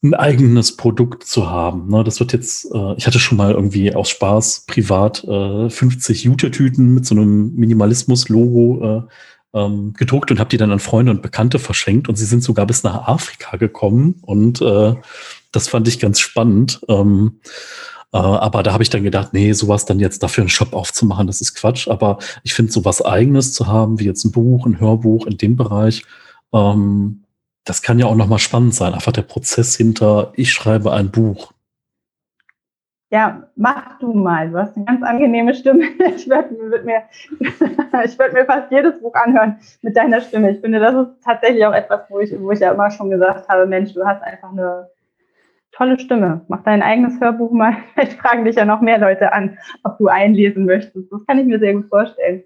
ein eigenes Produkt zu haben. Ne? Das wird jetzt, äh, ich hatte schon mal irgendwie aus Spaß privat äh, 50 Jute-Tüten mit so einem Minimalismus-Logo äh, ähm, gedruckt und habe die dann an Freunde und Bekannte verschenkt und sie sind sogar bis nach Afrika gekommen und äh, das fand ich ganz spannend. Ähm, äh, aber da habe ich dann gedacht, nee, sowas dann jetzt dafür einen Shop aufzumachen, das ist Quatsch. Aber ich finde, sowas eigenes zu haben, wie jetzt ein Buch, ein Hörbuch in dem Bereich, ähm, das kann ja auch nochmal spannend sein. Einfach der Prozess hinter, ich schreibe ein Buch. Ja, mach du mal. Du hast eine ganz angenehme Stimme. (laughs) Ich würde würd mir, (laughs) würd mir fast jedes Buch anhören mit deiner Stimme. Ich finde, das ist tatsächlich auch etwas, wo ich, wo ich ja immer schon gesagt habe, Mensch, du hast einfach eine tolle Stimme. Mach dein eigenes Hörbuch mal. (laughs) Vielleicht fragen dich ja noch mehr Leute an, ob du einlesen möchtest. Das kann ich mir sehr gut vorstellen.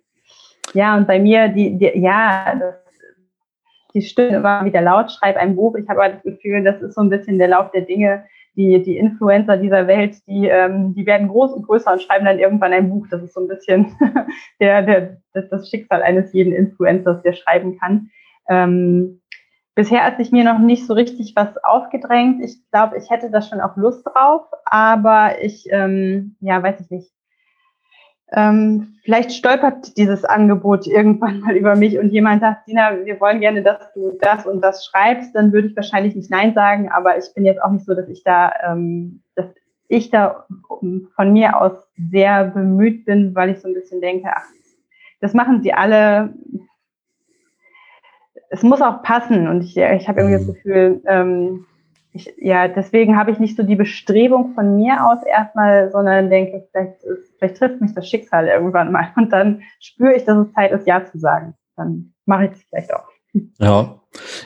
Ja, und bei mir, die, die ja, das die Stimme immer wieder laut, schreib ein Buch. Ich habe das Gefühl, das ist so ein bisschen der Lauf der Dinge. Die, die Influencer dieser Welt, die, ähm, die werden groß und größer und schreiben dann irgendwann ein Buch. Das ist so ein bisschen (laughs) der, der, das, das Schicksal eines jeden Influencers, der schreiben kann. Ähm, bisher hat sich mir noch nicht so richtig was aufgedrängt. Ich glaube, ich hätte da schon auch Lust drauf, aber ich, ähm, ja, weiß ich nicht ähm, vielleicht stolpert dieses Angebot irgendwann mal über mich und jemand sagt, Sina, wir wollen gerne, dass du das und das schreibst, dann würde ich wahrscheinlich nicht Nein sagen, aber ich bin jetzt auch nicht so, dass ich da, ähm, dass ich da von mir aus sehr bemüht bin, weil ich so ein bisschen denke, ach, das machen sie alle. Es muss auch passen und ich, ich habe irgendwie das mhm. Gefühl, ähm, ich, ja, deswegen habe ich nicht so die Bestrebung von mir aus erstmal, sondern denke, vielleicht, ist, vielleicht trifft mich das Schicksal irgendwann mal und dann spüre ich, dass es Zeit ist, Ja zu sagen. Dann mache ich es vielleicht auch. Ja,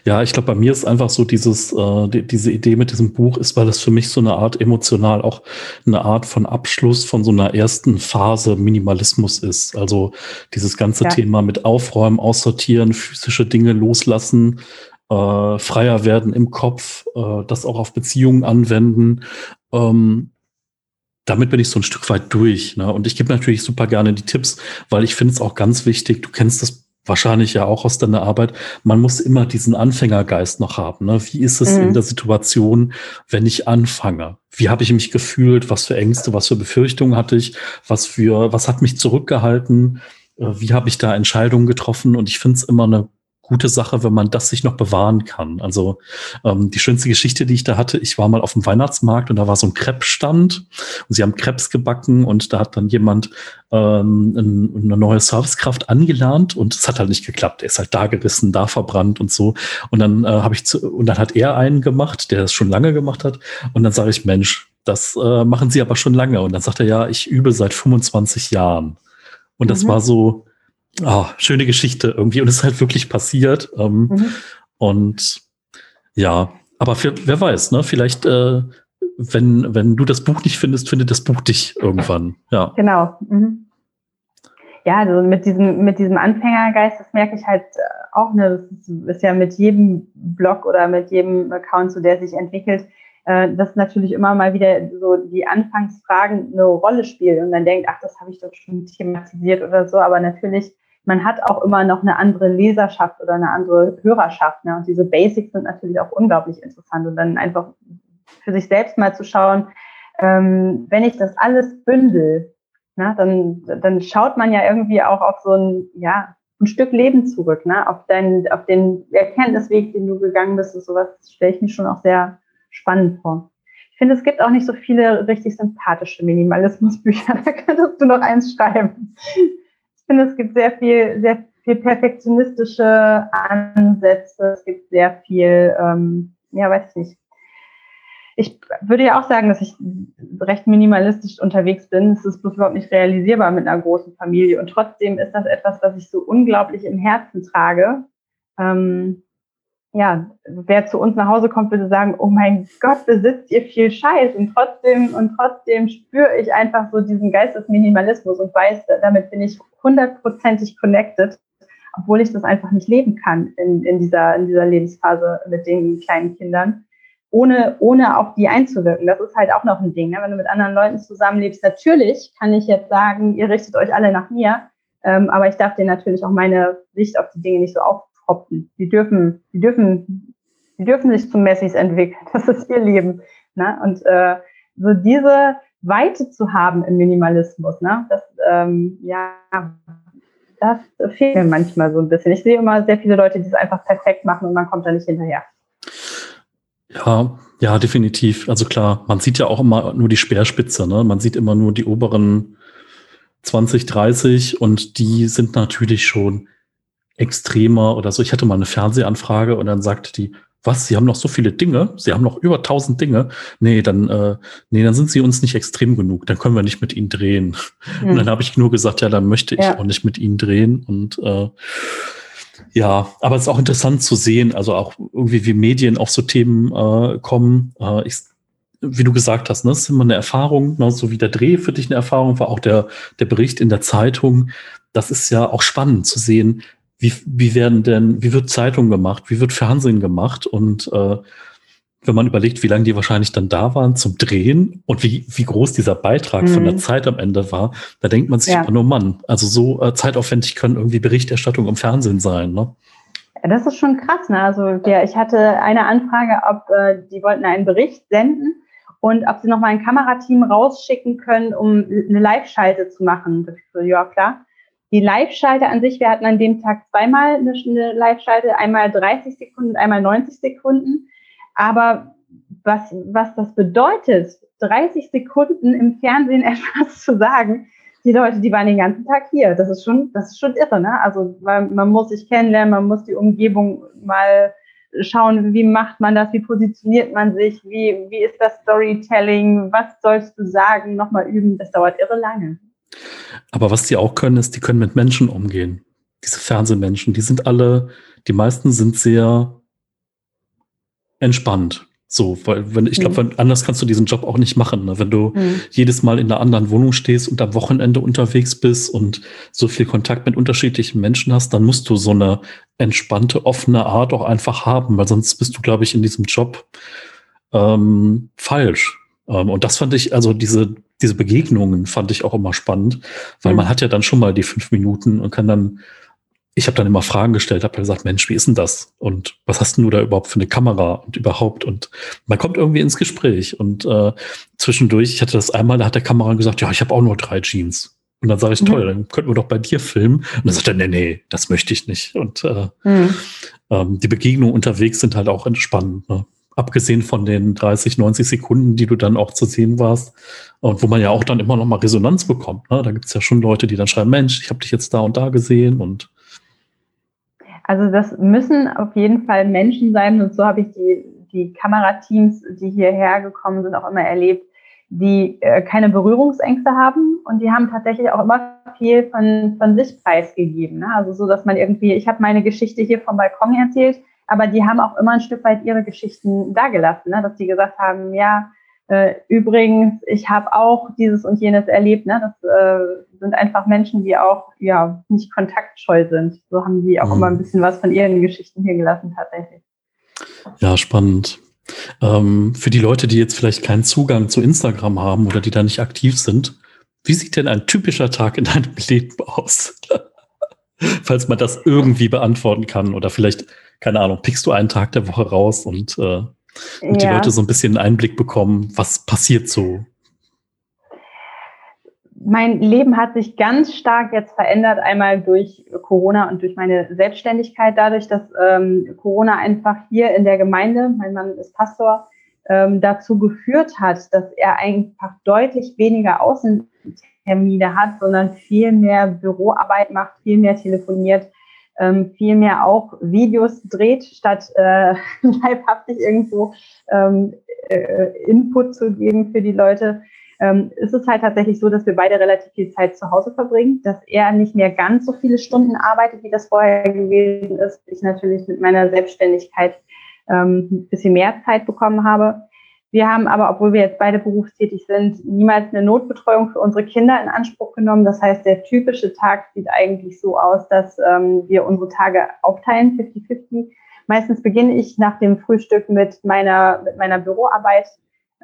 ja, ich glaube, bei mir ist einfach so dieses, äh, die, diese Idee mit diesem Buch ist, weil es für mich so eine Art emotional auch eine Art von Abschluss von so einer ersten Phase Minimalismus ist. Also dieses ganze ja. Thema mit Aufräumen, Aussortieren, physische Dinge loslassen, äh, freier werden im Kopf, äh, das auch auf Beziehungen anwenden. Ähm, damit bin ich so ein Stück weit durch. Ne? Und ich gebe natürlich super gerne die Tipps, weil ich finde es auch ganz wichtig, du kennst das wahrscheinlich ja auch aus deiner Arbeit, man muss immer diesen Anfängergeist noch haben. Ne? Wie ist es mhm. in der Situation, wenn ich anfange? Wie habe ich mich gefühlt? Was für Ängste, was für Befürchtungen hatte ich? Was für, was hat mich zurückgehalten? äh, wie habe ich da Entscheidungen getroffen und ich finde es immer eine gute Sache, wenn man das sich noch bewahren kann. Also ähm, die schönste Geschichte, die ich da hatte, ich war mal auf dem Weihnachtsmarkt und da war so ein Crepe-Stand und sie haben Krebs gebacken und da hat dann jemand ähm, eine neue Servicekraft angelernt und es hat halt nicht geklappt. Er ist halt da gerissen, da verbrannt und so. Und dann äh, habe ich zu, und dann hat er einen gemacht, der es schon lange gemacht hat. Und dann sage ich, Mensch, das äh, machen Sie aber schon lange. Und dann sagt er, ja, ich übe seit 25 Jahren. Und das mhm. war so, oh, schöne Geschichte irgendwie. Und es ist halt wirklich passiert. Ähm, mhm. Und ja, aber für, wer weiß, ne? Vielleicht, äh, wenn, wenn du das Buch nicht findest, findet das Buch dich irgendwann. Ja. Genau. Mhm. Ja, also mit diesem, mit diesem Anfängergeist, das merke ich halt äh, auch, ne, das ist ja mit jedem Blog oder mit jedem Account, so der sich entwickelt, äh, dass natürlich immer mal wieder so die Anfangsfragen eine Rolle spielen und man denkt, ach, das habe ich doch schon thematisiert oder so, aber natürlich man hat auch immer noch eine andere Leserschaft oder eine andere Hörerschaft. Ne? Und diese Basics sind natürlich auch unglaublich interessant. Und dann einfach für sich selbst mal zu schauen, ähm, wenn ich das alles bündel, ne, dann, dann schaut man ja irgendwie auch auf so ein, ja, ein Stück Leben zurück, ne? auf, dein, auf den Erkenntnisweg, den du gegangen bist. Und sowas stelle ich mir schon auch sehr spannend vor. Ich finde, es gibt auch nicht so viele richtig sympathische Minimalismusbücher. (laughs) Da könntest du noch eins schreiben finde, es gibt sehr viel, sehr viel perfektionistische Ansätze. Es gibt sehr viel, ähm, ja, weiß ich nicht. Ich würde ja auch sagen, dass ich recht minimalistisch unterwegs bin. Es ist bloß überhaupt nicht realisierbar mit einer großen Familie. Und trotzdem ist das etwas, was ich so unglaublich im Herzen trage. Ähm, ja, wer zu uns nach Hause kommt, würde sagen, oh mein Gott, besitzt ihr viel Scheiß. Und trotzdem, und trotzdem spüre ich einfach so diesen Geist des Minimalismus und weiß, damit bin ich hundertprozentig connected, obwohl ich das einfach nicht leben kann in, in, dieser, in dieser Lebensphase mit den kleinen Kindern, ohne, ohne auf die einzuwirken. Das ist halt auch noch ein Ding. Ne? Wenn du mit anderen Leuten zusammenlebst, natürlich kann ich jetzt sagen, ihr richtet euch alle nach mir, ähm, aber ich darf dir natürlich auch meine Sicht auf die Dinge nicht so aufhoppen. Die dürfen, die dürfen, die dürfen sich zum Messis entwickeln. (laughs) Das ist ihr Leben. Ne? Und äh, so diese Weite zu haben im Minimalismus, ne? Das, ähm, ja, das fehlt mir manchmal so ein bisschen. Ich sehe immer sehr viele Leute, die es einfach perfekt machen und man kommt da nicht hinterher. Ja, ja, definitiv. Also klar, man sieht ja auch immer nur die Speerspitze, ne? Man sieht immer nur die oberen 20, 30 und die sind natürlich schon extremer oder so. Ich hatte mal eine Fernsehanfrage und dann sagte die, was, Sie haben noch so viele Dinge? Sie haben noch über 1000 Dinge? Nee, dann, äh, nee, dann sind Sie uns nicht extrem genug. Dann können wir nicht mit Ihnen drehen. Mhm. Und dann habe ich nur gesagt, ja, dann möchte ich ja. auch nicht mit Ihnen drehen. Und äh, ja, aber es ist auch interessant zu sehen, also auch irgendwie wie Medien auf so Themen äh, kommen. Äh, ich, wie du gesagt hast, ne, das ist immer eine Erfahrung, ne, so wie der Dreh für dich eine Erfahrung war, auch der, der Bericht in der Zeitung. Das ist ja auch spannend zu sehen, wie, wie werden denn, wie wird Zeitung gemacht, wie wird Fernsehen gemacht und äh, wenn man überlegt, wie lange die wahrscheinlich dann da waren zum Drehen und wie, wie groß dieser Beitrag mhm. von der mhm. Zeit am Ende war, da denkt man sich ja. immer nur, Mann, also so äh, zeitaufwendig können irgendwie Berichterstattung im Fernsehen sein, ne? Das ist schon krass, ne? Also ja, ich hatte eine Anfrage, ob äh, die wollten einen Bericht senden und ob sie noch mal ein Kamerateam rausschicken können, um eine Live-Schalte zu machen. So, ja klar. Die Live-Schalte an sich, wir hatten an dem Tag zweimal eine, Live-Schalte, einmal 30 Sekunden und einmal 90 Sekunden. Aber was, was das bedeutet, 30 Sekunden im Fernsehen (laughs) etwas zu sagen, die Leute, die waren den ganzen Tag hier. Das ist schon, das ist schon irre, ne? Also, man muss sich kennenlernen, man muss die Umgebung mal schauen, wie macht man das, wie positioniert man sich, wie, wie ist das Storytelling, was sollst du sagen, nochmal üben, das dauert irre lange. Aber was die auch können, ist, die können mit Menschen umgehen. Diese Fernsehmenschen, die sind alle, die meisten sind sehr entspannt. So, weil wenn ich glaube, mhm. anders kannst du diesen Job auch nicht machen. Ne? Wenn du mhm. jedes Mal in einer anderen Wohnung stehst und am Wochenende unterwegs bist und so viel Kontakt mit unterschiedlichen Menschen hast, dann musst du so eine entspannte, offene Art auch einfach haben, weil sonst bist du, glaube ich, in diesem Job ähm, falsch. Ähm, und das fand ich, also diese diese Begegnungen fand ich auch immer spannend, weil mhm. man hat ja dann schon mal die fünf Minuten und kann dann, ich habe dann immer Fragen gestellt, habe gesagt, Mensch, wie ist denn das? Und was hast denn du da überhaupt für eine Kamera und überhaupt? Und man kommt irgendwie ins Gespräch. Und äh, zwischendurch, ich hatte das einmal, da hat der Kamera gesagt, ja, ich habe auch nur drei Jeans. Und dann sage ich, mhm. toll, dann könnten wir doch bei dir filmen. Und dann sagt er, nee, nee, das möchte ich nicht. Und äh, mhm. ähm, die Begegnungen unterwegs sind halt auch entspannend. Ne? Abgesehen von den 30, 90 Sekunden, die du dann auch zu sehen warst. Und wo man ja auch dann immer noch mal Resonanz bekommt. Ne? Da gibt es ja schon Leute, die dann schreiben, Mensch, ich habe dich jetzt da und da gesehen. Und also das müssen auf jeden Fall Menschen sein. Und so habe ich die, die Kamerateams, die hierher gekommen sind, auch immer erlebt, die äh, keine Berührungsängste haben und die haben tatsächlich auch immer viel von, von sich preisgegeben. Ne? Also so, dass man irgendwie, ich habe meine Geschichte hier vom Balkon erzählt, aber die haben auch immer ein Stück weit ihre Geschichten dagelassen, ne? dass die gesagt haben, ja, äh, übrigens, ich habe auch dieses und jenes erlebt. Ne? Das äh, sind einfach Menschen, die auch ja nicht kontaktscheu sind. So haben die auch mhm. immer ein bisschen was von ihren Geschichten hier gelassen tatsächlich. Ja, spannend. Ähm, für die Leute, die jetzt vielleicht keinen Zugang zu Instagram haben oder die da nicht aktiv sind, wie sieht denn ein typischer Tag in deinem (laughs) Leben aus? (laughs) Falls man das irgendwie beantworten kann oder vielleicht, keine Ahnung, pickst du einen Tag der Woche raus und, äh, und ja. die Leute so ein bisschen einen Einblick bekommen, was passiert so mein Leben hat sich ganz stark jetzt verändert, einmal durch Corona und durch meine Selbstständigkeit, dadurch, dass ähm, Corona einfach hier in der Gemeinde, mein Mann ist Pastor, ähm, dazu geführt hat, dass er einfach deutlich weniger Außentermine hat, sondern viel mehr Büroarbeit macht, viel mehr telefoniert, ähm, viel mehr auch Videos dreht, statt äh, (laughs) leibhaftig irgendwo ähm, äh, Input zu geben für die Leute ähm, ist es halt tatsächlich so, dass wir beide relativ viel Zeit zu Hause verbringen, dass er nicht mehr ganz so viele Stunden arbeitet, wie das vorher gewesen ist. Ich natürlich mit meiner Selbstständigkeit ähm, ein bisschen mehr Zeit bekommen habe. Wir haben aber, obwohl wir jetzt beide berufstätig sind, niemals eine Notbetreuung für unsere Kinder in Anspruch genommen. Das heißt, der typische Tag sieht eigentlich so aus, dass ähm, wir unsere Tage aufteilen, 50-50. Meistens beginne ich nach dem Frühstück mit meiner, mit meiner Büroarbeit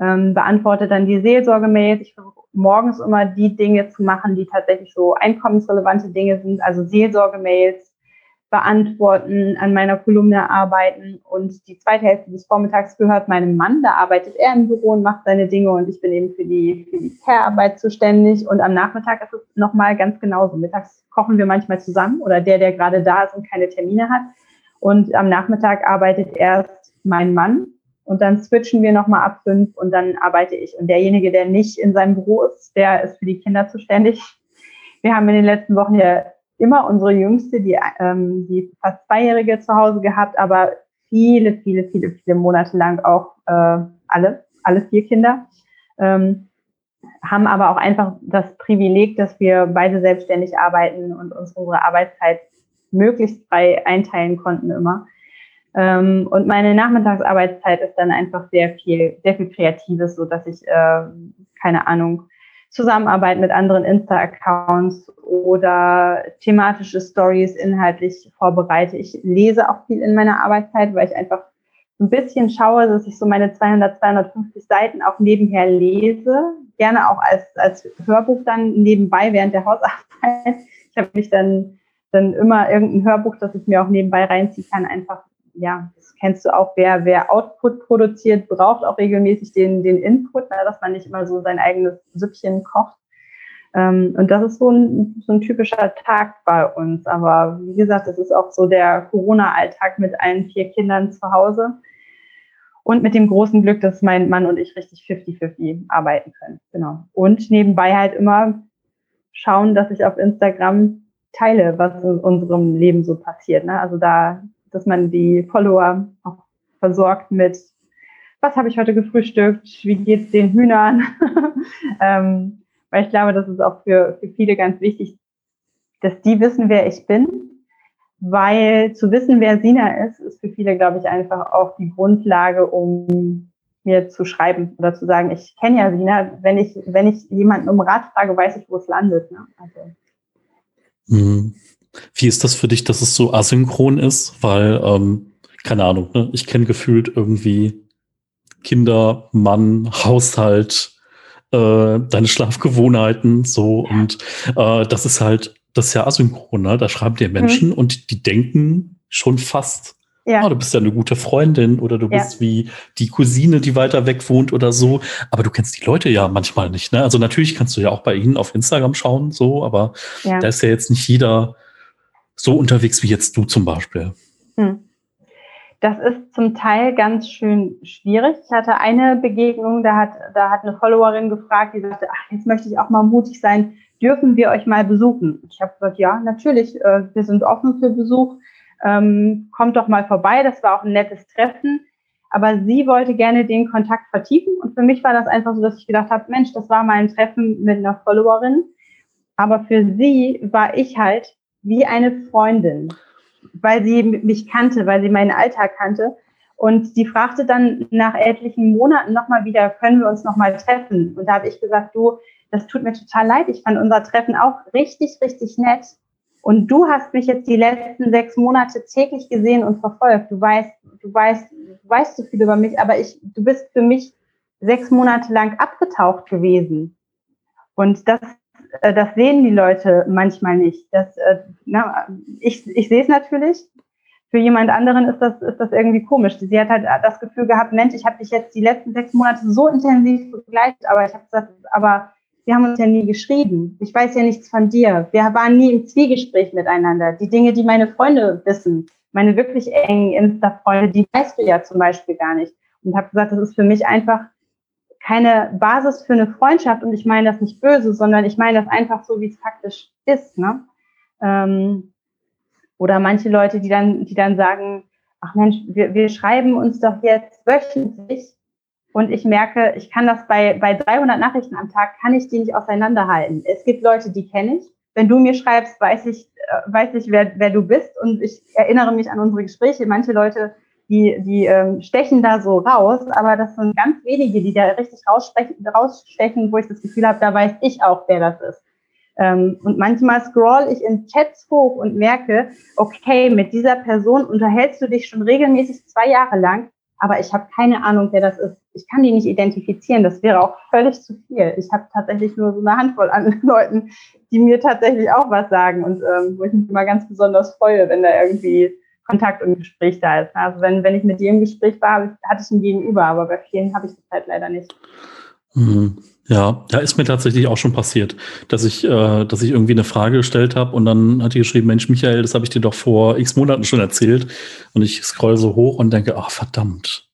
ähm, beantworte dann die Seelsorge-Mails. Ich versuche morgens immer die Dinge zu machen, die tatsächlich so einkommensrelevante Dinge sind, also Seelsorge-Mails beantworten, an meiner Kolumne arbeiten und die zweite Hälfte des Vormittags gehört meinem Mann. Da arbeitet er im Büro und macht seine Dinge und ich bin eben für die, für die Care-Arbeit zuständig und am Nachmittag ist es nochmal ganz genauso. Mittags kochen wir manchmal zusammen oder der, der gerade da ist und keine Termine hat und am Nachmittag arbeitet erst mein Mann und dann switchen wir nochmal ab fünf und dann arbeite ich. Und derjenige, der nicht in seinem Büro ist, der ist für die Kinder zuständig. Wir haben in den letzten Wochen ja immer unsere Jüngste, die, ähm, die fast Zweijährige zu Hause gehabt, aber viele, viele, viele, viele Monate lang auch äh, alle, alle vier Kinder. Ähm, haben aber auch einfach das Privileg, dass wir beide selbstständig arbeiten und uns unsere Arbeitszeit möglichst frei einteilen konnten immer. Ähm, und meine Nachmittagsarbeitszeit ist dann einfach sehr viel, sehr viel Kreatives, so dass ich, äh, keine Ahnung, Zusammenarbeit mit anderen Insta-Accounts oder thematische Stories inhaltlich vorbereite. Ich lese auch viel in meiner Arbeitszeit, weil ich einfach ein bisschen schaue, dass ich so meine 200, 250 Seiten auch nebenher lese. Gerne auch als, als Hörbuch dann nebenbei während der Hausarbeit. Ich habe mich dann, dann immer irgendein Hörbuch, das ich mir auch nebenbei reinziehen kann, einfach ja, das kennst du auch, wer, wer Output produziert, braucht auch regelmäßig den, den Input, ne, dass man nicht immer so sein eigenes Süppchen kocht. Ähm, und das ist so ein, so ein typischer Tag bei uns. Aber wie gesagt, das ist auch so der Corona-Alltag mit allen vier Kindern zu Hause. Und mit dem großen Glück, dass mein Mann und ich richtig 50-50 arbeiten können. Genau. Und nebenbei halt immer schauen, dass ich auf Instagram teile, was in unserem Leben so passiert. Ne? Also da dass man die Follower auch versorgt mit, was habe ich heute gefrühstückt, wie geht's den Hühnern? (laughs) ähm, weil ich glaube, das ist auch für, für viele ganz wichtig, dass die wissen, wer ich bin. Weil zu wissen, wer Sina ist, ist für viele, glaube ich, einfach auch die Grundlage, um mir zu schreiben oder zu sagen, ich kenne ja Sina, wenn ich, wenn ich jemanden um Rat frage, weiß ich, wo es landet. Ne? Also. Mhm. Wie ist das für dich, dass es so asynchron ist? Weil, ähm, keine Ahnung, ne? ich kenne gefühlt irgendwie Kinder, Mann, Haushalt, äh, deine Schlafgewohnheiten, so und äh, das ist halt, das ist ja asynchron, ne? Da schreiben dir Menschen mhm. und die denken schon fast Ja. Oh, du bist ja eine gute Freundin oder du bist ja. wie die Cousine, die weiter weg wohnt oder so. Aber du kennst die Leute ja manchmal nicht. Ne? Also natürlich kannst du ja auch bei ihnen auf Instagram schauen, so, aber ja. da ist ja jetzt nicht jeder so unterwegs wie jetzt du zum Beispiel. Hm. Das ist zum Teil ganz schön schwierig. Ich hatte eine Begegnung, da hat, da hat eine Followerin gefragt, die sagte, ach, jetzt möchte ich auch mal mutig sein, dürfen wir euch mal besuchen? Ich habe gesagt, ja, natürlich, äh, wir sind offen für Besuch, ähm, kommt doch mal vorbei. Das war auch ein nettes Treffen. Aber sie wollte gerne den Kontakt vertiefen. Und für mich war das einfach so, dass ich gedacht habe, Mensch, das war mal ein Treffen mit einer Followerin. Aber für sie war ich halt wie eine Freundin weil sie mich kannte, weil sie meinen Alltag kannte. Und die fragte dann nach etlichen Monaten nochmal wieder, können wir uns nochmal treffen? Und da habe ich gesagt, du, das tut mir total leid. Ich fand unser Treffen auch richtig, richtig nett. Und du hast mich jetzt die letzten sechs Monate täglich gesehen und verfolgt. Du weißt, du weißt, du weißt so viel über mich, aber ich, du bist für mich sechs Monate lang abgetaucht gewesen. Und das äh, das sehen die Leute manchmal nicht. Das, äh, na, ich ich sehe es natürlich. Für jemand anderen ist das, ist das irgendwie komisch. Sie hat halt das Gefühl gehabt, Mensch, ich habe dich jetzt die letzten sechs Monate so intensiv begleitet, aber ich habe gesagt, aber wir haben uns ja nie geschrieben. Ich weiß ja nichts von dir. Wir waren nie im Zwiegespräch miteinander. Die Dinge, die meine Freunde wissen, meine wirklich engen Insta-Freunde, die weißt du ja zum Beispiel gar nicht. Und habe gesagt, das ist für mich einfach keine Basis für eine Freundschaft und ich meine das nicht böse, sondern ich meine das einfach so, wie es faktisch ist. Ne? Ähm, oder manche Leute, die dann, die dann sagen, ach Mensch, wir, wir schreiben uns doch jetzt wöchentlich und ich merke, ich kann das bei, bei 300 Nachrichten am Tag, kann ich die nicht auseinanderhalten. Es gibt Leute, die kenne ich. Wenn du mir schreibst, weiß ich, äh, weiß ich, wer, wer du bist und ich erinnere mich an unsere Gespräche. Manche Leute die, die ähm, stechen da so raus, aber das sind ganz wenige, die da richtig rausstechen, wo ich das Gefühl habe, da weiß ich auch, wer das ist. Ähm, und manchmal scroll ich in Chats hoch und merke, okay, mit dieser Person unterhältst du dich schon regelmäßig zwei Jahre lang, aber ich habe keine Ahnung, wer das ist. Ich kann die nicht identifizieren. Das wäre auch völlig zu viel. Ich habe tatsächlich nur so eine Handvoll an (laughs) Leuten, die mir tatsächlich auch was sagen und ähm, wo ich mich immer ganz besonders freue, wenn da irgendwie Kontakt und Gespräch da ist. Also wenn, wenn ich mit dir im Gespräch war, hatte ich ein Gegenüber, aber bei vielen habe ich das halt leider nicht. Mhm. Ja, da ist mir tatsächlich auch schon passiert, dass ich, äh, dass ich irgendwie eine Frage gestellt habe und dann hat die geschrieben, Mensch, Michael, das habe ich dir doch vor x Monaten schon erzählt. Und ich scroll so hoch und denke, ach verdammt,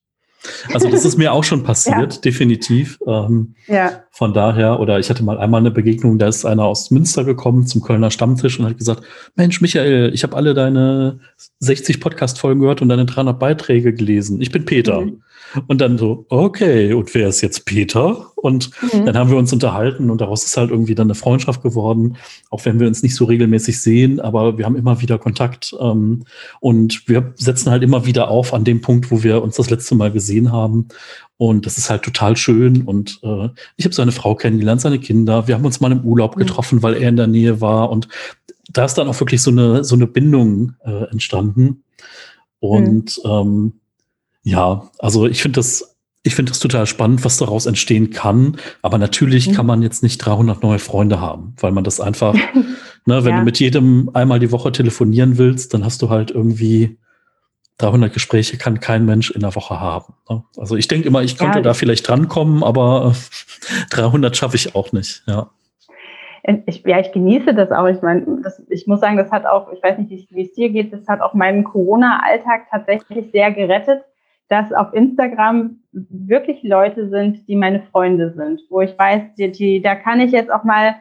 also das ist mir auch schon (laughs) passiert, ja. definitiv. Ähm, ja. Von daher, oder ich hatte mal einmal eine Begegnung, da ist einer aus Münster gekommen zum Kölner Stammtisch und hat gesagt, Mensch, Michael, ich habe alle deine 60 Podcast-Folgen gehört und deine 300 Beiträge gelesen. Ich bin Peter. Mhm. Und dann so, okay, und wer ist jetzt Peter? Und mhm. dann haben wir uns unterhalten und daraus ist halt irgendwie dann eine Freundschaft geworden, auch wenn wir uns nicht so regelmäßig sehen, aber wir haben immer wieder Kontakt ähm, und wir setzen halt immer wieder auf an dem Punkt, wo wir uns das letzte Mal gesehen haben. Und das ist halt total schön. Und äh, ich habe seine Frau kennengelernt, seine Kinder. Wir haben uns mal im Urlaub mhm. getroffen, weil er in der Nähe war. Und da ist dann auch wirklich so eine, so eine Bindung äh, entstanden. Und mhm. ähm, ja, also ich finde das, ich finde das total spannend, was daraus entstehen kann. Aber natürlich mhm. kann man jetzt nicht 300 neue Freunde haben, weil man das einfach, (laughs) ne, wenn ja. du mit jedem einmal die Woche telefonieren willst, dann hast du halt irgendwie 300 Gespräche kann kein Mensch in der Woche haben. Ne? Also ich denke immer, ich könnte ja. da vielleicht drankommen, aber (laughs) 300 schaffe ich auch nicht. Ja. Ich, ja, ich genieße das auch. Ich meine, das, ich muss sagen, das hat auch, ich weiß nicht, wie es dir geht, das hat auch meinen Corona-Alltag tatsächlich sehr gerettet, dass auf Instagram wirklich Leute sind, die meine Freunde sind, wo ich weiß, die, die, da kann ich jetzt auch mal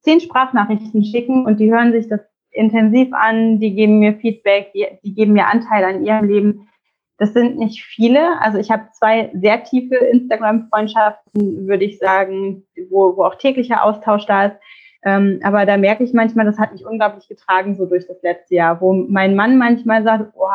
zehn Sprachnachrichten schicken und die hören sich das intensiv an, die geben mir Feedback, die, die geben mir Anteil an ihrem Leben. Das sind nicht viele. Also ich habe zwei sehr tiefe Instagram-Freundschaften, würde ich sagen, wo, wo auch täglicher Austausch da ist. Ähm, aber da merke ich manchmal, das hat mich unglaublich getragen so durch das letzte Jahr, wo mein Mann manchmal sagt, oh,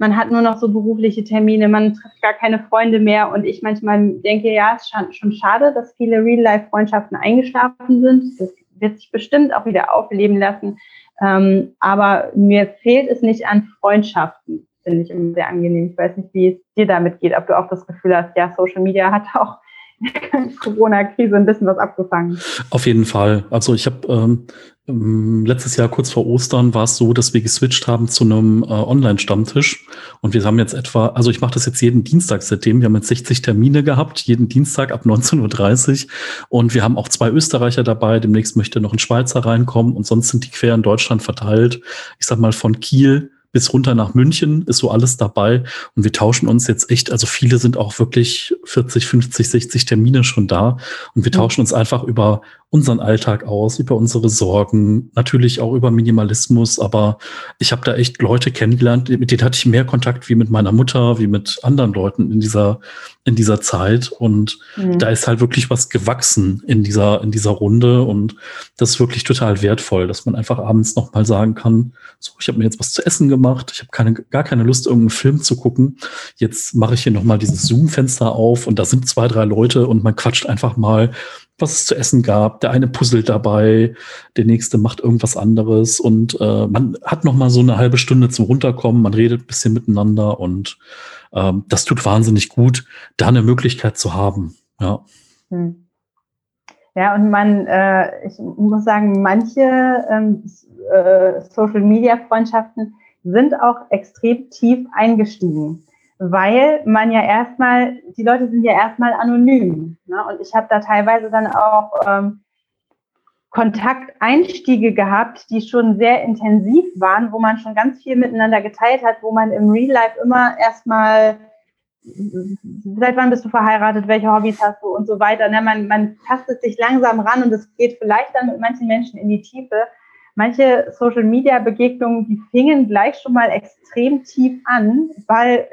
man hat nur noch so berufliche Termine, man trifft gar keine Freunde mehr. Und ich manchmal denke, ja, es ist schon schade, dass viele Real-Life-Freundschaften eingeschlafen sind. Das wird sich bestimmt auch wieder aufleben lassen. Ähm, aber mir fehlt es nicht an Freundschaften, finde ich immer sehr angenehm. Ich weiß nicht, wie es dir damit geht, ob du auch das Gefühl hast, ja, Social Media hat auch (laughs) Corona-Krise ein bisschen was abgefangen. Auf jeden Fall. Also ich habe ähm, ähm, letztes Jahr kurz vor Ostern war es so, dass wir geswitcht haben zu einem äh, Online-Stammtisch und wir haben jetzt etwa, also ich mache das jetzt jeden Dienstag seitdem, wir haben jetzt 60 Termine gehabt, jeden Dienstag ab 19.30 Uhr und wir haben auch zwei Österreicher dabei, demnächst möchte noch ein Schweizer reinkommen und sonst sind die quer in Deutschland verteilt. Ich sag mal von Kiel bis runter nach München ist so alles dabei. Und wir tauschen uns jetzt echt, also viele sind auch wirklich 40, 50, 60 Termine schon da. Und wir tauschen uns einfach über unseren Alltag aus, über unsere Sorgen, natürlich auch über Minimalismus. Aber ich habe da echt Leute kennengelernt, mit denen hatte ich mehr Kontakt wie mit meiner Mutter, wie mit anderen Leuten in dieser, in dieser Zeit. Und mhm. da ist halt wirklich was gewachsen in dieser, in dieser Runde. Und das ist wirklich total wertvoll, dass man einfach abends nochmal sagen kann, so, ich habe mir jetzt was zu essen gemacht, ich habe keine, gar keine Lust, irgendeinen Film zu gucken. Jetzt mache ich hier nochmal dieses Zoom-Fenster auf und da sind zwei, drei Leute und man quatscht einfach mal was es zu essen gab. Der eine puzzelt dabei, der nächste macht irgendwas anderes und äh, man hat noch mal so eine halbe Stunde zum Runterkommen. Man redet ein bisschen miteinander und ähm, das tut wahnsinnig gut, da eine Möglichkeit zu haben. Ja. Hm. Ja, und man, äh, ich muss sagen, manche ähm, äh, Social Media Freundschaften sind auch extrem tief eingestiegen weil man ja erstmal, die Leute sind ja erstmal anonym. Ne? Und ich habe da teilweise dann auch ähm, Kontakteinstiege gehabt, die schon sehr intensiv waren, wo man schon ganz viel miteinander geteilt hat, wo man im Real Life immer erstmal, seit wann bist du verheiratet, welche Hobbys hast du und so weiter. Ne? Man, man tastet sich langsam ran und es geht vielleicht dann mit manchen Menschen in die Tiefe manche Social Media Begegnungen, die fingen gleich schon mal extrem tief an, weil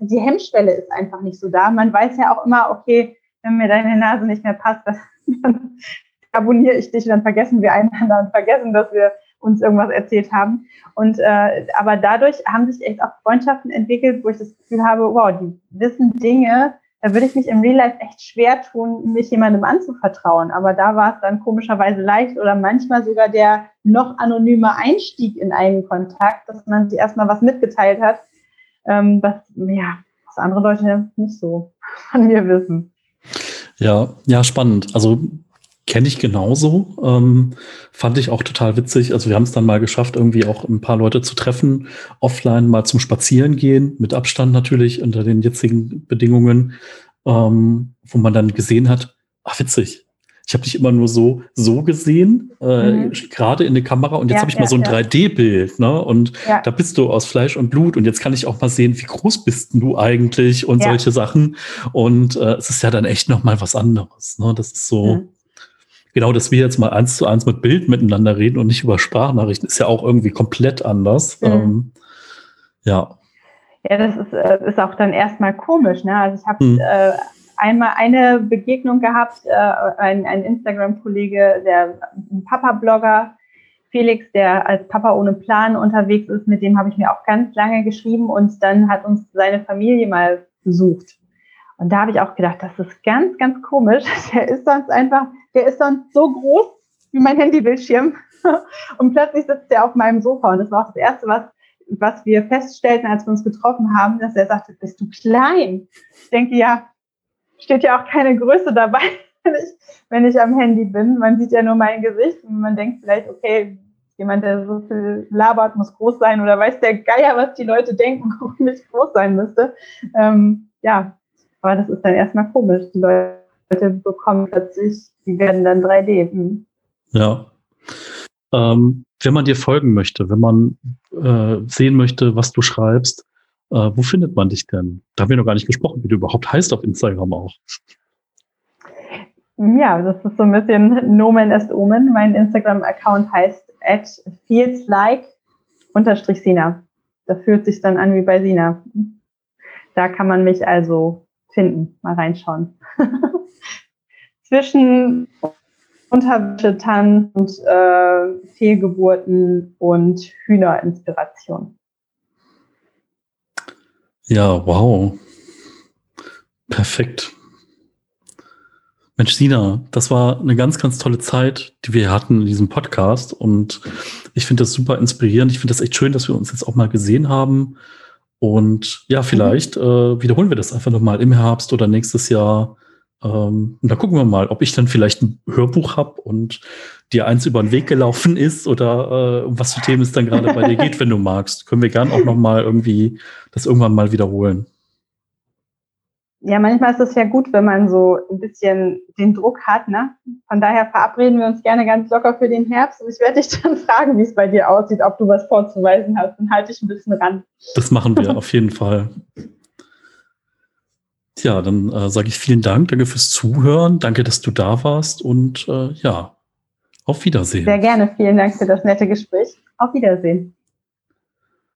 die Hemmschwelle ist einfach nicht so da. Man weiß ja auch immer, okay, wenn mir deine Nase nicht mehr passt, (laughs) dann abonniere ich dich, dann vergessen wir einander und vergessen, dass wir uns irgendwas erzählt haben. Und äh, aber dadurch haben sich echt auch Freundschaften entwickelt, wo ich das Gefühl habe, wow, die wissen Dinge, da würde ich mich im Real Life echt schwer tun, mich jemandem anzuvertrauen. Aber da war es dann komischerweise leicht oder manchmal sogar der noch anonyme Einstieg in einen Kontakt, dass man sich erstmal was mitgeteilt hat, ähm, was, ja, was andere Leute nicht so von mir wissen. Ja, ja, spannend. Also kenne ich genauso. Ähm, fand ich auch total witzig. Also wir haben es dann mal geschafft, irgendwie auch ein paar Leute zu treffen, offline mal zum Spazieren gehen, mit Abstand natürlich unter den jetzigen Bedingungen, ähm, wo man dann gesehen hat, ach witzig, ich habe dich immer nur so so gesehen, äh, mhm. gerade in der Kamera und jetzt ja, habe ich ja, mal so ein ja. 3D-Bild, ne? Und da bist du aus Fleisch und Blut und jetzt kann ich auch mal sehen, wie groß bist du eigentlich und solche Sachen. Und äh, es ist ja dann echt noch mal was anderes. Ne? Das ist so. Mhm. Genau, dass wir jetzt mal eins zu eins mit Bild miteinander reden und nicht über Sprachnachrichten, ist ja auch irgendwie komplett anders. Mhm. Ähm, ja. Ja, das ist, äh, ist auch dann erstmal komisch. Ne? Also ich habe mhm. äh, einmal eine Begegnung gehabt, äh, ein, ein Instagram-Kollege, der ein Papa-Blogger, Felix, der als Papa ohne Plan unterwegs ist, mit dem habe ich mir auch ganz lange geschrieben und dann hat uns seine Familie mal besucht. Und da habe ich auch gedacht, das ist ganz, ganz komisch. (laughs) Der ist sonst einfach, der ist sonst so groß wie mein Handybildschirm. (laughs) Und plötzlich sitzt er auf meinem Sofa. Und das war auch das Erste, was, was wir feststellten, als wir uns getroffen haben, dass er sagte, bist du klein? Ich denke, ja, steht ja auch keine Größe dabei, (laughs) wenn ich, wenn ich am Handy bin. Man sieht ja nur mein Gesicht und man denkt vielleicht, okay, jemand, der so viel labert, muss groß sein oder weiß der Geier, was die Leute denken, (laughs) warum ich groß sein müsste. Ähm, ja, aber das ist dann erstmal komisch. Die Leute bekommen plötzlich, die werden dann 3D. Hm. Ja. Ähm, wenn man dir folgen möchte, wenn man äh, sehen möchte, was du schreibst, äh, wo findet man dich denn? Da haben wir noch gar nicht gesprochen, wie du überhaupt heißt auf Instagram auch. Ja, das ist so ein bisschen Nomen est Omen. Mein Instagram-Account heißt at feelslike unterstrich Sina. Das fühlt sich dann an wie bei Sina. Da kann man mich also finden, mal reinschauen. (laughs) Zwischen Unterwäsche, Tanz und äh, Fehlgeburten und Hühnerinspiration. Ja, wow. Perfekt. Mensch, Sina, das war eine ganz, ganz tolle Zeit, die wir hatten in diesem Podcast. Und ich finde das super inspirierend. Ich finde das echt schön, dass wir uns jetzt auch mal gesehen haben. Und ja, vielleicht mhm. äh, wiederholen wir das einfach nochmal im Herbst oder nächstes Jahr. Ähm, und da gucken wir mal, ob ich dann vielleicht ein Hörbuch habe und dir eins über den Weg gelaufen (laughs) ist oder äh, um was für Themen es dann gerade bei dir geht, wenn du magst. Können wir gern auch noch mal irgendwie das irgendwann mal wiederholen. Ja, manchmal ist es ja gut, wenn man so ein bisschen den Druck hat. Ne? Von daher verabreden wir uns gerne ganz locker für den Herbst. Und ich werde dich (laughs) dann fragen, wie es bei dir aussieht, ob du was vorzuweisen hast. Dann halte ich ein bisschen ran. Das machen wir auf jeden Fall. Ja, dann äh, sage ich vielen Dank. Danke fürs Zuhören. Danke, dass du da warst. Und äh, ja, auf Wiedersehen. Sehr gerne. Vielen Dank für das nette Gespräch. Auf Wiedersehen.